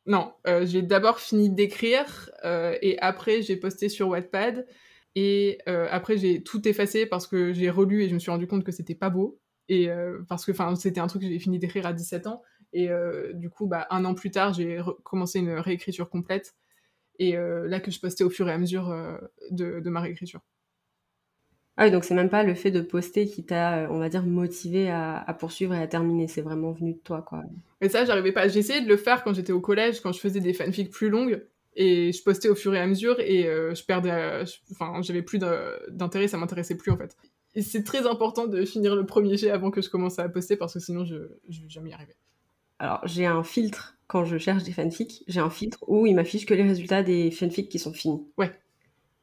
Speaker 2: Non, euh, j'ai d'abord fini d'écrire euh, et après j'ai posté sur Wattpad et euh, après j'ai tout effacé parce que j'ai relu et je me suis rendu compte que c'était pas beau et parce que c'était un truc que j'ai fini d'écrire à 17 ans et du coup bah un an plus tard j'ai commencé une réécriture complète et là que je postais au fur et à mesure de ma réécriture.
Speaker 1: Ah oui, donc c'est même pas le fait de poster qui t'a, on va dire, motivé à, poursuivre et à terminer. C'est vraiment venu de toi, quoi.
Speaker 2: Mais ça, j'arrivais pas. J'essayais de le faire quand j'étais au collège, quand je faisais des fanfics plus longues. Et je postais au fur et à mesure et euh, je perdais. Enfin, j'avais plus d'intérêt, ça m'intéressait plus en fait. Et c'est très important de finir le premier jet avant que je commence à poster parce que sinon je, je vais jamais y arriver.
Speaker 1: Alors, j'ai un filtre quand je cherche des fanfics. J'ai un filtre où il m'affiche que les résultats des fanfics qui sont finis.
Speaker 2: Ouais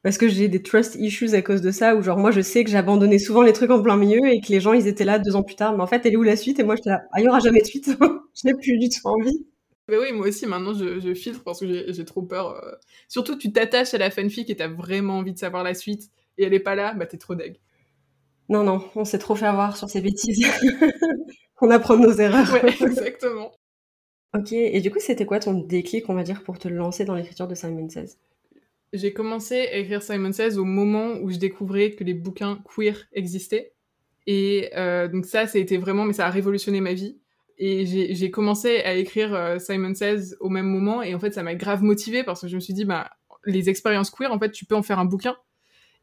Speaker 1: parce que j'ai des trust issues à cause de ça, où genre moi je sais que j'abandonnais souvent les trucs en plein milieu et que les gens ils étaient là deux ans plus tard, mais en fait elle est où la suite? Et moi j'étais là, ah, il y aura jamais de suite, je n'ai plus du tout envie.
Speaker 2: Mais oui, moi aussi maintenant je, filtre parce que j'ai trop peur. Euh. Surtout tu t'attaches à la fanfic et t'as vraiment envie de savoir la suite et elle est pas là, bah t'es trop deg.
Speaker 1: Non, non, on s'est trop fait avoir sur ces bêtises. on apprend nos erreurs.
Speaker 2: Ouais, exactement.
Speaker 1: ok, et du coup c'était quoi ton déclic, on va dire, pour te lancer dans l'écriture de Simon Says?
Speaker 2: J'ai commencé à écrire Simon Says au moment où je découvrais que les bouquins queer existaient. Et euh, donc ça, ça a été vraiment, mais ça a révolutionné ma vie. Et j'ai commencé à écrire euh, Simon Says au même moment, et en fait, ça m'a grave motivée parce que je me suis dit, bah, les expériences queer, en fait, tu peux en faire un bouquin.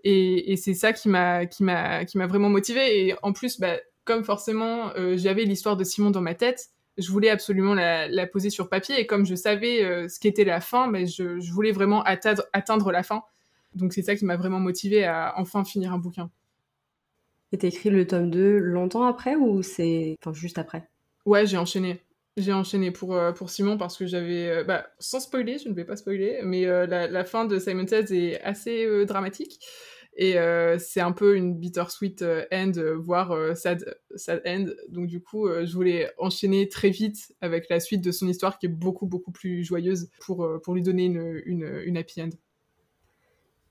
Speaker 2: Et, et c'est ça qui m'a qui m'a qui m'a vraiment motivée. Et en plus, bah, comme forcément, euh, j'avais l'histoire de Simon dans ma tête, je voulais absolument la, poser sur papier. Et comme je savais euh, ce qu'était la fin, mais je, voulais vraiment atteindre, la fin. Donc c'est ça qui m'a vraiment motivée à enfin finir un bouquin.
Speaker 1: Et t'as écrit le tome 2 longtemps après ou c'est enfin, juste après?
Speaker 2: Ouais, j'ai enchaîné. J'ai enchaîné pour, pour Simon parce que j'avais... bah, sans spoiler, je ne vais pas spoiler, mais la, la, fin de Simon Says est assez dramatique. Et euh, c'est un peu une bittersweet euh, end, euh, voire sad, sad end. Donc du coup, je voulais enchaîner très vite avec la suite de son histoire qui est beaucoup, beaucoup plus joyeuse pour, pour lui donner une, une, une happy end.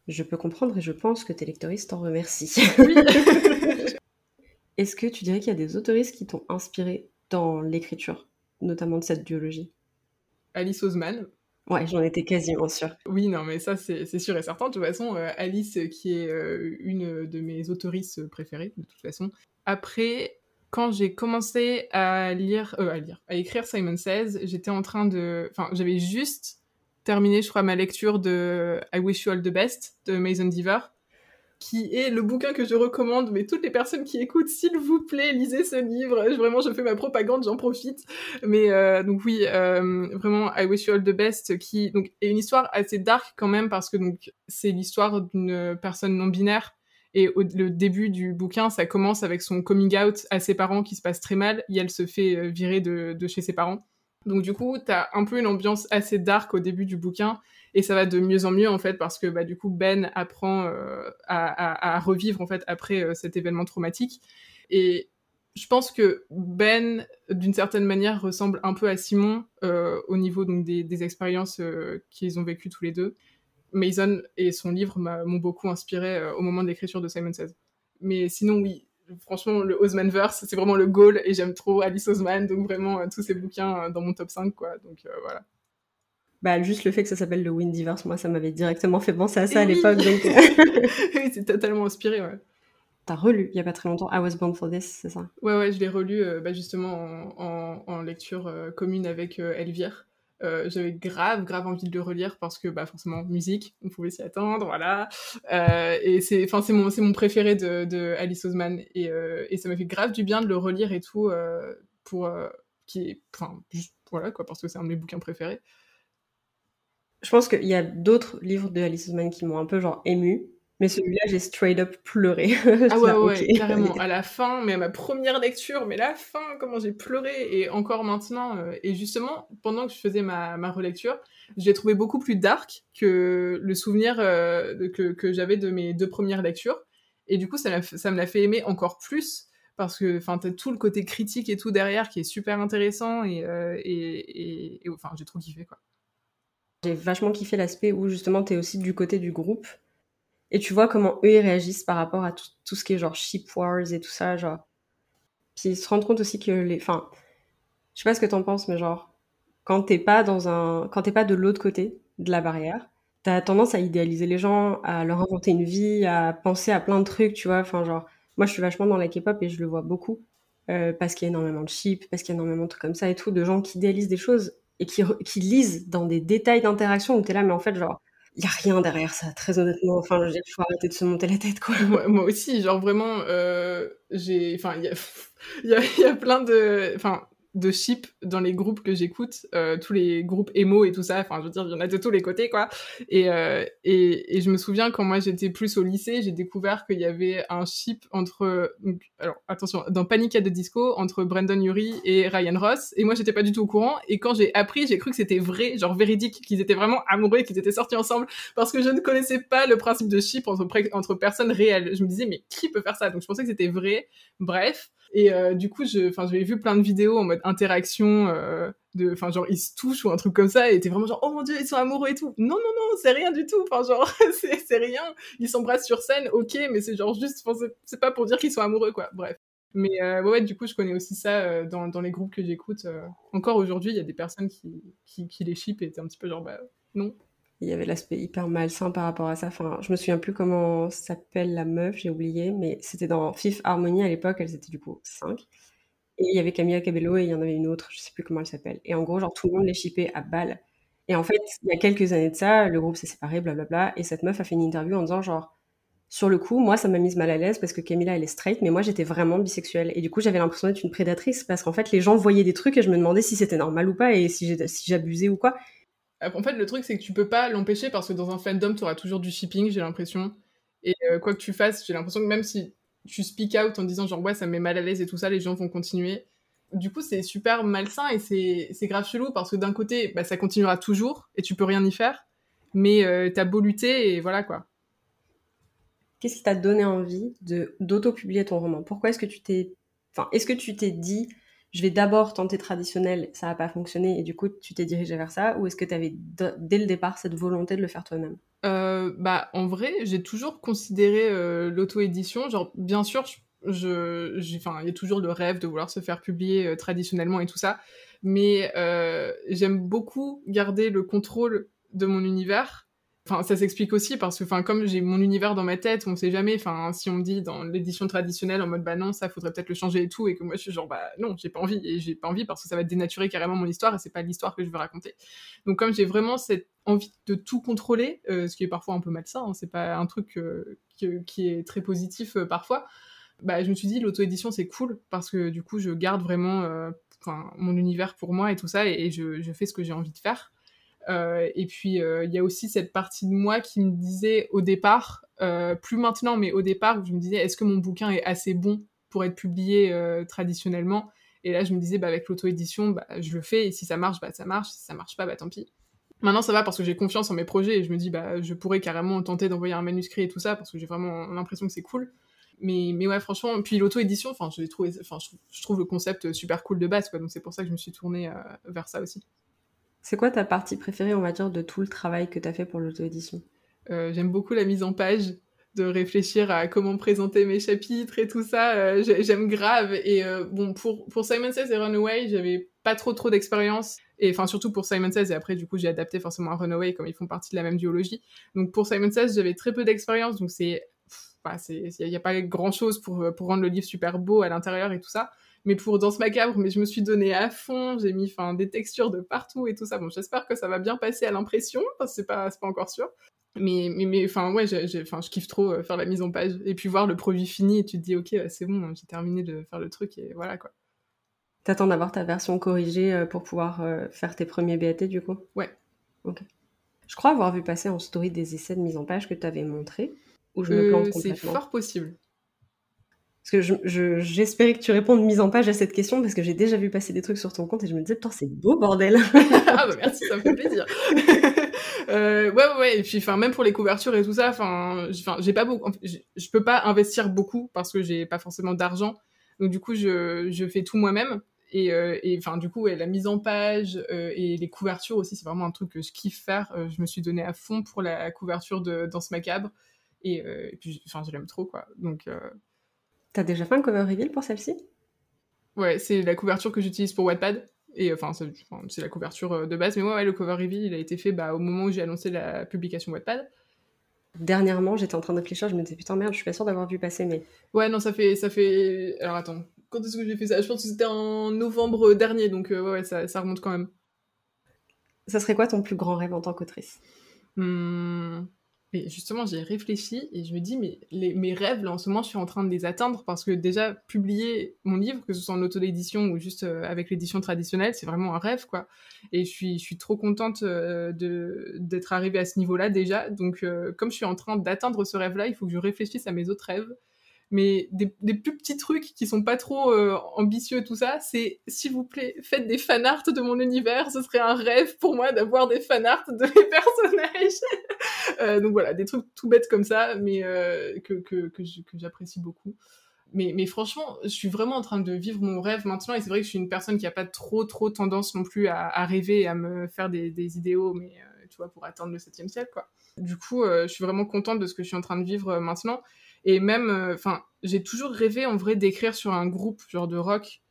Speaker 1: Je peux comprendre et je pense que tes lectoristes t'en remercient.
Speaker 2: Oui.
Speaker 1: Est-ce que tu dirais qu'il y a des autoristes qui t'ont inspiré dans l'écriture, notamment de cette duologie?
Speaker 2: Alice Oseman,
Speaker 1: Ouais, j'en étais quasiment sûre.
Speaker 2: Oui, non, mais ça, c'est sûr et certain. De toute façon, euh, Alice, qui est euh, une de mes autoristes préférées, de toute façon. Après, quand j'ai commencé à lire, euh, à lire, à écrire Simon Says, j'étais en train de... Enfin, j'avais juste terminé, je crois, ma lecture de I Wish You All the Best de Mason Deaver qui est le bouquin que je recommande, mais toutes les personnes qui écoutent, s'il vous plaît, lisez ce livre. Vraiment, je fais ma propagande, j'en profite. Mais euh, donc oui, euh, vraiment, I Wish You All the Best, qui donc est une histoire assez dark quand même parce que donc c'est l'histoire d'une personne non binaire. Et le début du bouquin, ça commence avec son coming out à ses parents qui se passe très mal. Et elle se fait euh, virer de, de chez ses parents. Donc du coup, t'as un peu une ambiance assez dark au début du bouquin et ça va de mieux en mieux en fait parce que bah, du coup Ben apprend euh, à, revivre en fait après euh, cet événement traumatique et je pense que Ben d'une certaine manière ressemble un peu à Simon euh, au niveau donc des, expériences qu'ils ont vécues tous les deux. Mason et son livre m'ont beaucoup inspiré au moment de l'écriture de Simon Says. Mais sinon oui, franchement, le Osmanverse, c'est vraiment le goal et j'aime trop Alice Osman, donc vraiment tous ces bouquins dans mon top 5, quoi. Donc voilà.
Speaker 1: Bah, juste le fait que ça s'appelle le Windiverse, moi, ça m'avait directement fait penser à ça à l'époque. Donc...
Speaker 2: oui, c'est totalement inspiré, ouais.
Speaker 1: T'as relu il y a pas très longtemps I Was Born for This, c'est ça?
Speaker 2: Ouais, ouais, je l'ai relu euh, bah, justement en, lecture euh, commune avec euh, Elvire. J'avais grave, grave envie de le relire parce que, bah, forcément, musique, on pouvait s'y attendre, voilà. et c'est, mon, mon préféré de, de Alice Oseman et, et ça m'a fait grave du bien de le relire et tout pour, qui est, enfin, juste, voilà, quoi, parce que c'est un de mes bouquins préférés
Speaker 1: je pense qu'il y a d'autres livres de Alice Oseman qui m'ont un peu genre ému. Mais celui-là, j'ai straight up pleuré.
Speaker 2: ah ouais, ouais, carrément. À la fin, mais à ma première lecture, mais la fin, comment j'ai pleuré, et encore maintenant. Euh, et justement, pendant que je faisais ma, ma relecture, j'ai trouvé beaucoup plus dark que le souvenir euh, que, que j'avais de mes deux premières lectures. Et du coup, ça, ça me l'a fait aimer encore plus parce que enfin t'as tout le côté critique et tout derrière qui est super intéressant et, euh, et, et enfin j'ai trop kiffé quoi.
Speaker 1: J'ai vachement kiffé l'aspect où justement tu es aussi du côté du groupe et tu vois comment eux ils réagissent par rapport à tout, ce qui est genre ship wars et tout ça, genre. Puis ils se rendent compte aussi que les. Enfin, je sais pas ce que t'en penses, mais genre, quand t'es pas dans un. Quand t'es pas de l'autre côté de la barrière, t'as tendance à idéaliser les gens, à leur inventer une vie, à penser à plein de trucs, tu vois. Enfin, genre, moi je suis vachement dans la K-pop et je le vois beaucoup. Euh, parce qu'il y a énormément de ship, parce qu'il y a énormément de trucs comme ça et tout, de gens qui idéalisent des choses et qui, qui lisent dans des détails d'interaction où t'es là, mais en fait, genre, il y a rien derrière ça, très honnêtement. Enfin, je veux dire, faut arrêter de se monter la tête, quoi.
Speaker 2: moi aussi, genre vraiment, euh, j'ai, enfin, il y a, y, y a plein de, enfin, de ship dans les groupes que j'écoute, euh, tous les groupes émo et tout ça, enfin je veux dire, il y en a de tous les côtés quoi. Et, euh, et, et, je me souviens quand moi j'étais plus au lycée, j'ai découvert qu'il y avait un ship entre, alors attention, dans Panic the Disco, entre Brandon Urie et Ryan Ross, et moi j'étais pas du tout au courant, et quand j'ai appris, j'ai cru que c'était vrai, genre véridique, qu'ils étaient vraiment amoureux, qu'ils étaient sortis ensemble, parce que je ne connaissais pas le principe de ship entre, entre personnes réelles. Je me disais, mais qui peut faire ça? Donc je pensais que c'était vrai. Bref. Et euh, du coup, je, enfin, j'avais vu plein de vidéos en mode interaction, euh, de, enfin, genre ils se touchent ou un truc comme ça, et t'es vraiment genre, oh mon dieu, ils sont amoureux et tout. Non, non, non, c'est rien du tout. Enfin, genre, c'est rien. Ils s'embrassent sur scène, ok, mais c'est genre juste, c'est pas pour dire qu'ils sont amoureux, quoi. Bref. Mais euh, ouais, du coup, je connais aussi ça dans, dans les groupes que j'écoute. encore aujourd'hui, il y a des personnes qui, qui, qui les chipent et t'es un petit peu genre, bah non
Speaker 1: il y avait l'aspect hyper malsain par rapport à ça. Enfin, je me souviens plus comment s'appelle la meuf, j'ai oublié, mais c'était dans Fifth Harmony à l'époque, elles étaient du coup 5. Et il y avait Camilla Cabello et il y en avait une autre, je sais plus comment elle s'appelle. Et en gros, genre tout le monde les shippait à balle. Et en fait, il y a quelques années de ça, le groupe s'est séparé, blablabla, et cette meuf a fait une interview en disant genre, sur le coup, moi, ça m'a mise mal à l'aise parce que Camilla, elle est straight, mais moi, j'étais vraiment bisexuelle. Et du coup, j'avais l'impression d'être une prédatrice parce qu'en fait, les gens voyaient des trucs et je me demandais si c'était normal ou pas et si j'abusais ou quoi.
Speaker 2: En fait, le truc, c'est que tu peux pas l'empêcher parce que dans un fandom, tu auras toujours du shipping, j'ai l'impression. Et euh, quoi que tu fasses, j'ai l'impression que même si tu speak out en disant genre ouais, ça me met mal à l'aise et tout ça, les gens vont continuer. du coup, c'est super malsain et c'est grave chelou parce que d'un côté, bah, ça continuera toujours et tu peux rien y faire, mais euh, t'as beau lutter et voilà quoi.
Speaker 1: Qu'est-ce qui t'a donné envie de d'auto-publier ton roman? Pourquoi est-ce que tu t'es, enfin, est-ce que tu t'es dit, je vais d'abord tenter traditionnel, ça n'a pas fonctionné et du coup tu t'es dirigé vers ça, ou est-ce que tu avais dès le départ cette volonté de le faire toi-même?
Speaker 2: Euh, Bah, en vrai, j'ai toujours considéré euh, l'auto-édition, bien sûr, je il y a toujours le rêve de vouloir se faire publier euh, traditionnellement et tout ça, mais euh, j'aime beaucoup garder le contrôle de mon univers. Enfin, ça s'explique aussi parce que, enfin, comme j'ai mon univers dans ma tête, on sait jamais. Enfin, si on me dit dans l'édition traditionnelle en mode bah non, ça faudrait peut-être le changer et tout, et que moi je suis genre bah non, j'ai pas envie et j'ai pas envie parce que ça va dénaturer carrément mon histoire et c'est pas l'histoire que je veux raconter. Donc comme j'ai vraiment cette envie de tout contrôler, euh, ce qui est parfois un peu malsain, hein, c'est pas un truc qui est très positif parfois bah, je me suis dit l'auto-édition c'est cool parce que du coup je garde vraiment euh, mon univers pour moi et tout ça et, je, fais ce que j'ai envie de faire. Euh, et puis euh, il y a aussi cette partie de moi qui me disait au départ, plus maintenant, mais au départ, je me disais est-ce que mon bouquin est assez bon pour être publié traditionnellement? Et là je me disais bah, avec l'auto-édition, bah, je le fais et si ça marche, bah, ça marche, si ça marche pas, bah tant pis. Maintenant, ça va parce que j'ai confiance en mes projets et je me dis, bah, je pourrais carrément tenter d'envoyer un manuscrit et tout ça parce que j'ai vraiment l'impression que c'est cool. Mais, mais ouais, franchement, puis l'auto-édition, enfin, je, je, trouve le concept super cool de base, quoi. Donc c'est pour ça que je me suis tournée euh, vers ça aussi.
Speaker 1: C'est quoi ta partie préférée, on va dire, de tout le travail que tu as fait pour l'auto-édition?
Speaker 2: Euh, J'aime beaucoup la mise en page, de réfléchir à comment présenter mes chapitres et tout ça. Euh, j'aime grave. Et bon, pour, Simon Says et Runaway, j'avais pas trop trop d'expérience. Et enfin, surtout pour Simon Says, et après, du coup, j'ai adapté forcément à Runaway, comme ils font partie de la même duologie. Donc pour Simon Says, j'avais très peu d'expérience, donc c'est il n'y a, pas grand chose pour, pour rendre le livre super beau à l'intérieur et tout ça. Mais pour Danse Macabre, mais je me suis donné à fond, j'ai mis enfin, des textures de partout et tout ça. Bon, j'espère que ça va bien passer à l'impression, parce que c'est pas, pas encore sûr. Mais, mais, enfin, ouais, enfin, je kiffe trop euh, faire la mise en page. Et puis voir le produit fini et tu te dis, ok, c'est bon, j'ai terminé de faire le truc et voilà quoi.
Speaker 1: T'attends d'avoir ta version corrigée euh, pour pouvoir euh, faire tes premiers BAT du coup?
Speaker 2: Ouais.
Speaker 1: Ok. Je crois avoir vu passer en story des essais de mise en page que tu avais montré je me plante euh,
Speaker 2: C'est fort possible.
Speaker 1: Parce que j'espérais que tu répondes mise en page à cette question parce que j'ai déjà vu passer des trucs sur ton compte et je me disais, putain, c'est beau, bordel.
Speaker 2: ah bah merci, ça me fait plaisir. euh, ouais, ouais, ouais, et puis enfin, même pour les couvertures et tout ça, enfin, j'ai pas beaucoup, je peux pas investir beaucoup parce que j'ai pas forcément d'argent. Donc du coup, je, je fais tout moi-même. Et, euh, enfin, du coup, la mise en page euh, et les couvertures aussi, c'est vraiment un truc que je kiffe faire. Je me suis donné à fond pour la couverture de Danse Macabre. Et, puis, enfin, je l'aime trop, quoi. Donc. Euh,
Speaker 1: T'as déjà fait un cover reveal pour celle-ci?
Speaker 2: Ouais, c'est la couverture que j'utilise pour Wattpad. Et enfin, c'est la couverture euh, de base. Mais ouais, ouais, le cover reveal, il a été fait bah, au moment où j'ai annoncé la publication Wattpad.
Speaker 1: Dernièrement, j'étais en train de réfléchir, je me disais putain merde, je suis pas sûre d'avoir vu passer, mais.
Speaker 2: Ouais, non, ça fait, ça fait. Alors attends, quand est-ce que j'ai fait ça? Je pense que c'était en novembre dernier, donc ouais, ouais ça, ça, remonte quand même.
Speaker 1: Ça serait quoi ton plus grand rêve en tant qu'autrice?
Speaker 2: Hmm justement, j'ai réfléchi et je me dis, mais mes rêves, là, en ce moment, je suis en train de les atteindre parce que déjà, publier mon livre, que ce soit en auto-édition ou juste euh, avec l'édition traditionnelle, c'est vraiment un rêve, quoi. Et je suis, je suis trop contente euh, de, d'être arrivée à ce niveau-là déjà. Donc, euh, comme je suis en train d'atteindre ce rêve-là, il faut que je réfléchisse à mes autres rêves mais des, plus petits trucs qui sont pas trop euh, ambitieux tout ça, c'est s'il vous plaît, faites des fanarts de mon univers, ce serait un rêve pour moi d'avoir des fanarts de mes personnages. Euh, donc voilà, des trucs tout bêtes comme ça, mais euh, que, que, que j'apprécie beaucoup. Mais, mais, franchement, je suis vraiment en train de vivre mon rêve maintenant, et c'est vrai que je suis une personne qui a pas trop trop tendance non plus à, rêver et à me faire des, des idéaux, mais tu vois, pour atteindre le septième siècle, quoi. Du coup, je suis vraiment contente de ce que je suis en train de vivre maintenant. Et même, euh, enfin, j'ai toujours rêvé en vrai d'écrire sur un groupe genre de rock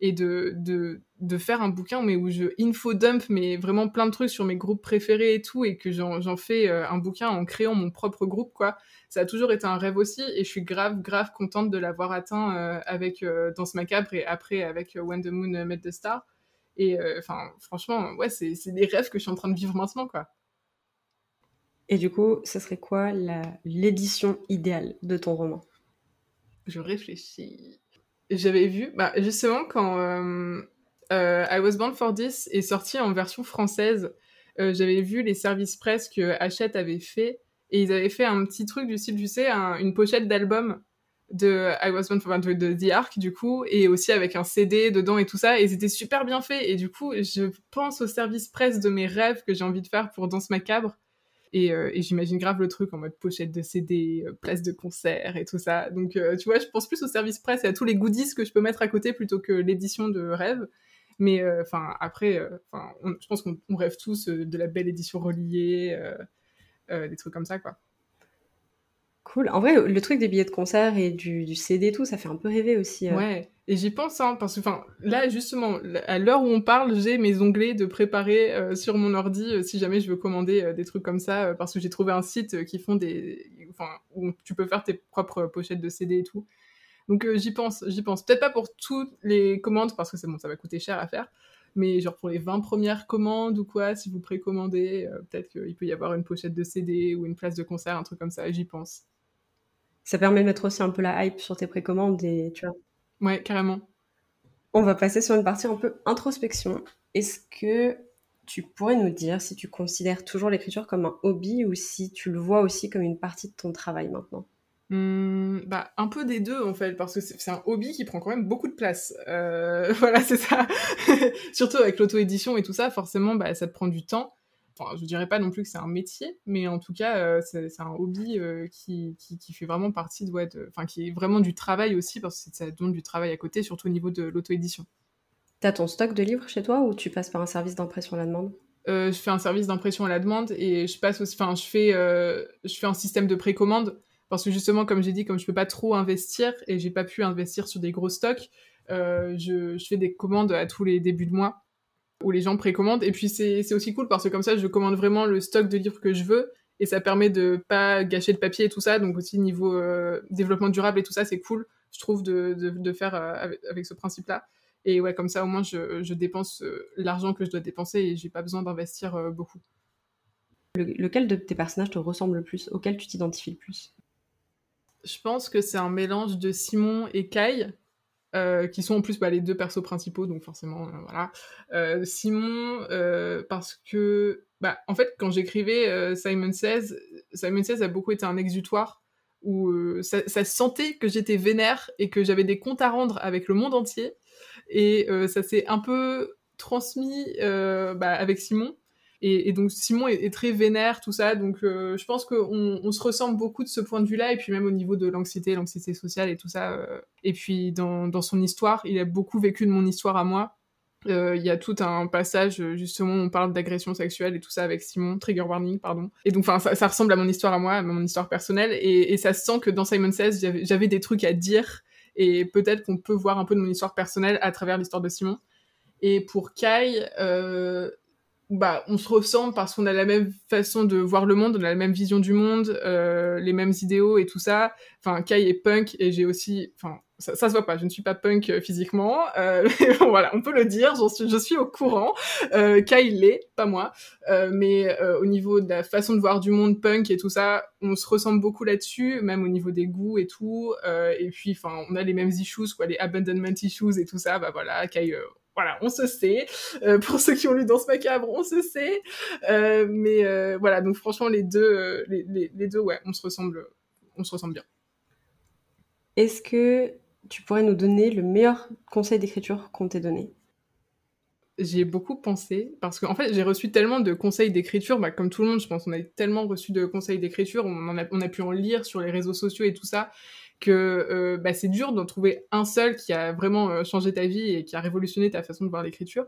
Speaker 2: et de, de, de, faire un bouquin mais où je infodump mais vraiment plein de trucs sur mes groupes préférés et tout et que j'en fais euh, un bouquin en créant mon propre groupe quoi. Ça a toujours été un rêve aussi et je suis grave grave contente de l'avoir atteint euh, avec Danse macabre et après avec When the Moon Met the Star. Et enfin franchement ouais c'est des rêves que je suis en train de vivre maintenant quoi
Speaker 1: et du coup, ce serait quoi l'édition idéale de ton roman?
Speaker 2: Je réfléchis. J'avais vu, bah, justement, quand euh, euh, I Was Born for This est sorti en version française, euh, j'avais vu les services presse que Hachette avait fait, et ils avaient fait un petit truc du style, tu sais, une pochette d'album de I Was Born for de, de The Ark du coup et aussi avec un CD dedans et tout ça et c'était super bien fait. Et du coup je pense au service presse de mes rêves que j'ai envie de faire pour Danse Macabre et, euh, et j'imagine grave le truc en mode pochette de CD, euh, place de concert et tout ça. Donc, euh, tu vois, je pense plus au service presse et à tous les goodies que je peux mettre à côté plutôt que l'édition de rêve. Mais enfin, après, enfin, je pense qu'on rêve tous de la belle édition reliée, des trucs comme ça, quoi.
Speaker 1: Cool. En vrai, le truc des billets de concert et du, du CD et tout, ça fait un peu rêver aussi.
Speaker 2: Ouais, et j'y pense, hein, parce que là, justement, à l'heure où on parle, j'ai mes onglets de préparer euh, sur mon ordi euh, si jamais je veux commander des trucs comme ça, parce que j'ai trouvé un site qui font des. Enfin, où tu peux faire tes propres pochettes de CD et tout. Donc j'y pense, j'y pense. Peut-être pas pour toutes les commandes, parce que c'est bon, ça va coûter cher à faire. Mais genre pour les 20 premières commandes ou quoi, si vous précommandez, peut-être qu'il peut y avoir une pochette de CD ou une place de concert, un truc comme ça, j'y pense.
Speaker 1: Ça permet de mettre aussi un peu la hype sur tes précommandes et tu vois.
Speaker 2: Ouais, carrément.
Speaker 1: On va passer sur une partie un peu introspection. Est-ce que tu pourrais nous dire si tu considères toujours l'écriture comme un hobby ou si tu le vois aussi comme une partie de ton travail maintenant?
Speaker 2: Mmh, bah, un peu des deux en fait, parce que c'est un hobby qui prend quand même beaucoup de place. Euh, voilà, c'est ça. Surtout avec l'auto-édition et tout ça, forcément, bah, ça te prend du temps enfin, je dirais pas non plus que c'est un métier, mais en tout cas, euh, c'est un hobby euh, qui, qui, fait vraiment partie de, ouais, enfin, qui est vraiment du travail aussi, parce que ça donne du travail à côté, surtout au niveau de l'auto-édition.
Speaker 1: T'as ton stock de livres chez toi ou tu passes par un service d'impression à la demande?
Speaker 2: Euh, Je fais un service d'impression à la demande et je passe aussi, enfin, je fais, je fais un système de précommande parce que justement, comme j'ai dit, comme je peux pas trop investir et j'ai pas pu investir sur des gros stocks, je, je, fais des commandes à tous les débuts de mois où les gens précommandent. Et puis c'est aussi cool parce que comme ça, je commande vraiment le stock de livres que je veux et ça permet de pas gâcher de papier et tout ça. Donc aussi niveau euh, développement durable et tout ça, c'est cool, je trouve, de, de, faire euh, avec, ce principe-là. Et ouais, comme ça, au moins, je, je dépense euh, l'argent que je dois dépenser et j'ai pas besoin d'investir beaucoup.
Speaker 1: lequel de tes personnages te ressemble le plus Auquel tu t'identifies le plus?
Speaker 2: Je pense que c'est un mélange de Simon et Kai. Euh, qui sont en plus bah, les deux persos principaux, donc forcément, euh, voilà. Euh, Simon, parce que, bah, en fait, quand j'écrivais Simon Says, Simon Says a beaucoup été un exutoire où ça, ça, sentait que j'étais vénère et que j'avais des comptes à rendre avec le monde entier. Et ça s'est un peu transmis bah, avec Simon. Et, donc Simon est, très vénère, tout ça. Donc euh, je pense qu'on on se ressemble beaucoup de ce point de vue-là. Et puis même au niveau de l'anxiété, l'anxiété sociale et tout ça. Euh. et puis dans, son histoire, il a beaucoup vécu de mon histoire à moi. Euh, il y a tout un passage justement où on parle d'agression sexuelle et tout ça avec Simon, trigger warning, pardon. Et donc, enfin, ça, ressemble à mon histoire à moi, à mon histoire personnelle, et, ça se sent que dans Simon Says, j'avais des trucs à dire, et peut-être qu'on peut voir un peu de mon histoire personnelle à travers l'histoire de Simon. Et pour Kai, bah, on se ressemble parce qu'on a la même façon de voir le monde, on a la même vision du monde, euh, les mêmes idéaux et tout ça. Enfin, Kai est punk et j'ai aussi, enfin, ça, ça, se voit pas, je ne suis pas punk euh, physiquement, euh, voilà, on peut le dire, suis, je suis au courant. Euh, Kai l'est, pas moi, euh, mais euh, au niveau de la façon de voir du monde punk et tout ça, on se ressemble beaucoup là-dessus, même au niveau des goûts et tout. et puis, enfin, on a les mêmes issues, quoi, les abandonment issues et tout ça. Bah voilà, Kai voilà, on se sait. Euh, pour ceux qui ont lu Danse Macabre, on se sait. Euh, mais euh, voilà, donc franchement, les deux, les, les, deux, ouais, on se ressemble, on se ressemble bien.
Speaker 1: Est-ce que tu pourrais nous donner le meilleur conseil d'écriture qu'on t'ait donné?
Speaker 2: J'y ai beaucoup pensé parce qu'en fait j'ai reçu tellement de conseils d'écriture, bah, comme tout le monde, je pense, on a tellement reçu de conseils d'écriture, on, a, on a pu en lire sur les réseaux sociaux et tout ça, que euh, bah, c'est dur d'en trouver un seul qui a vraiment euh, changé ta vie et qui a révolutionné ta façon de voir l'écriture.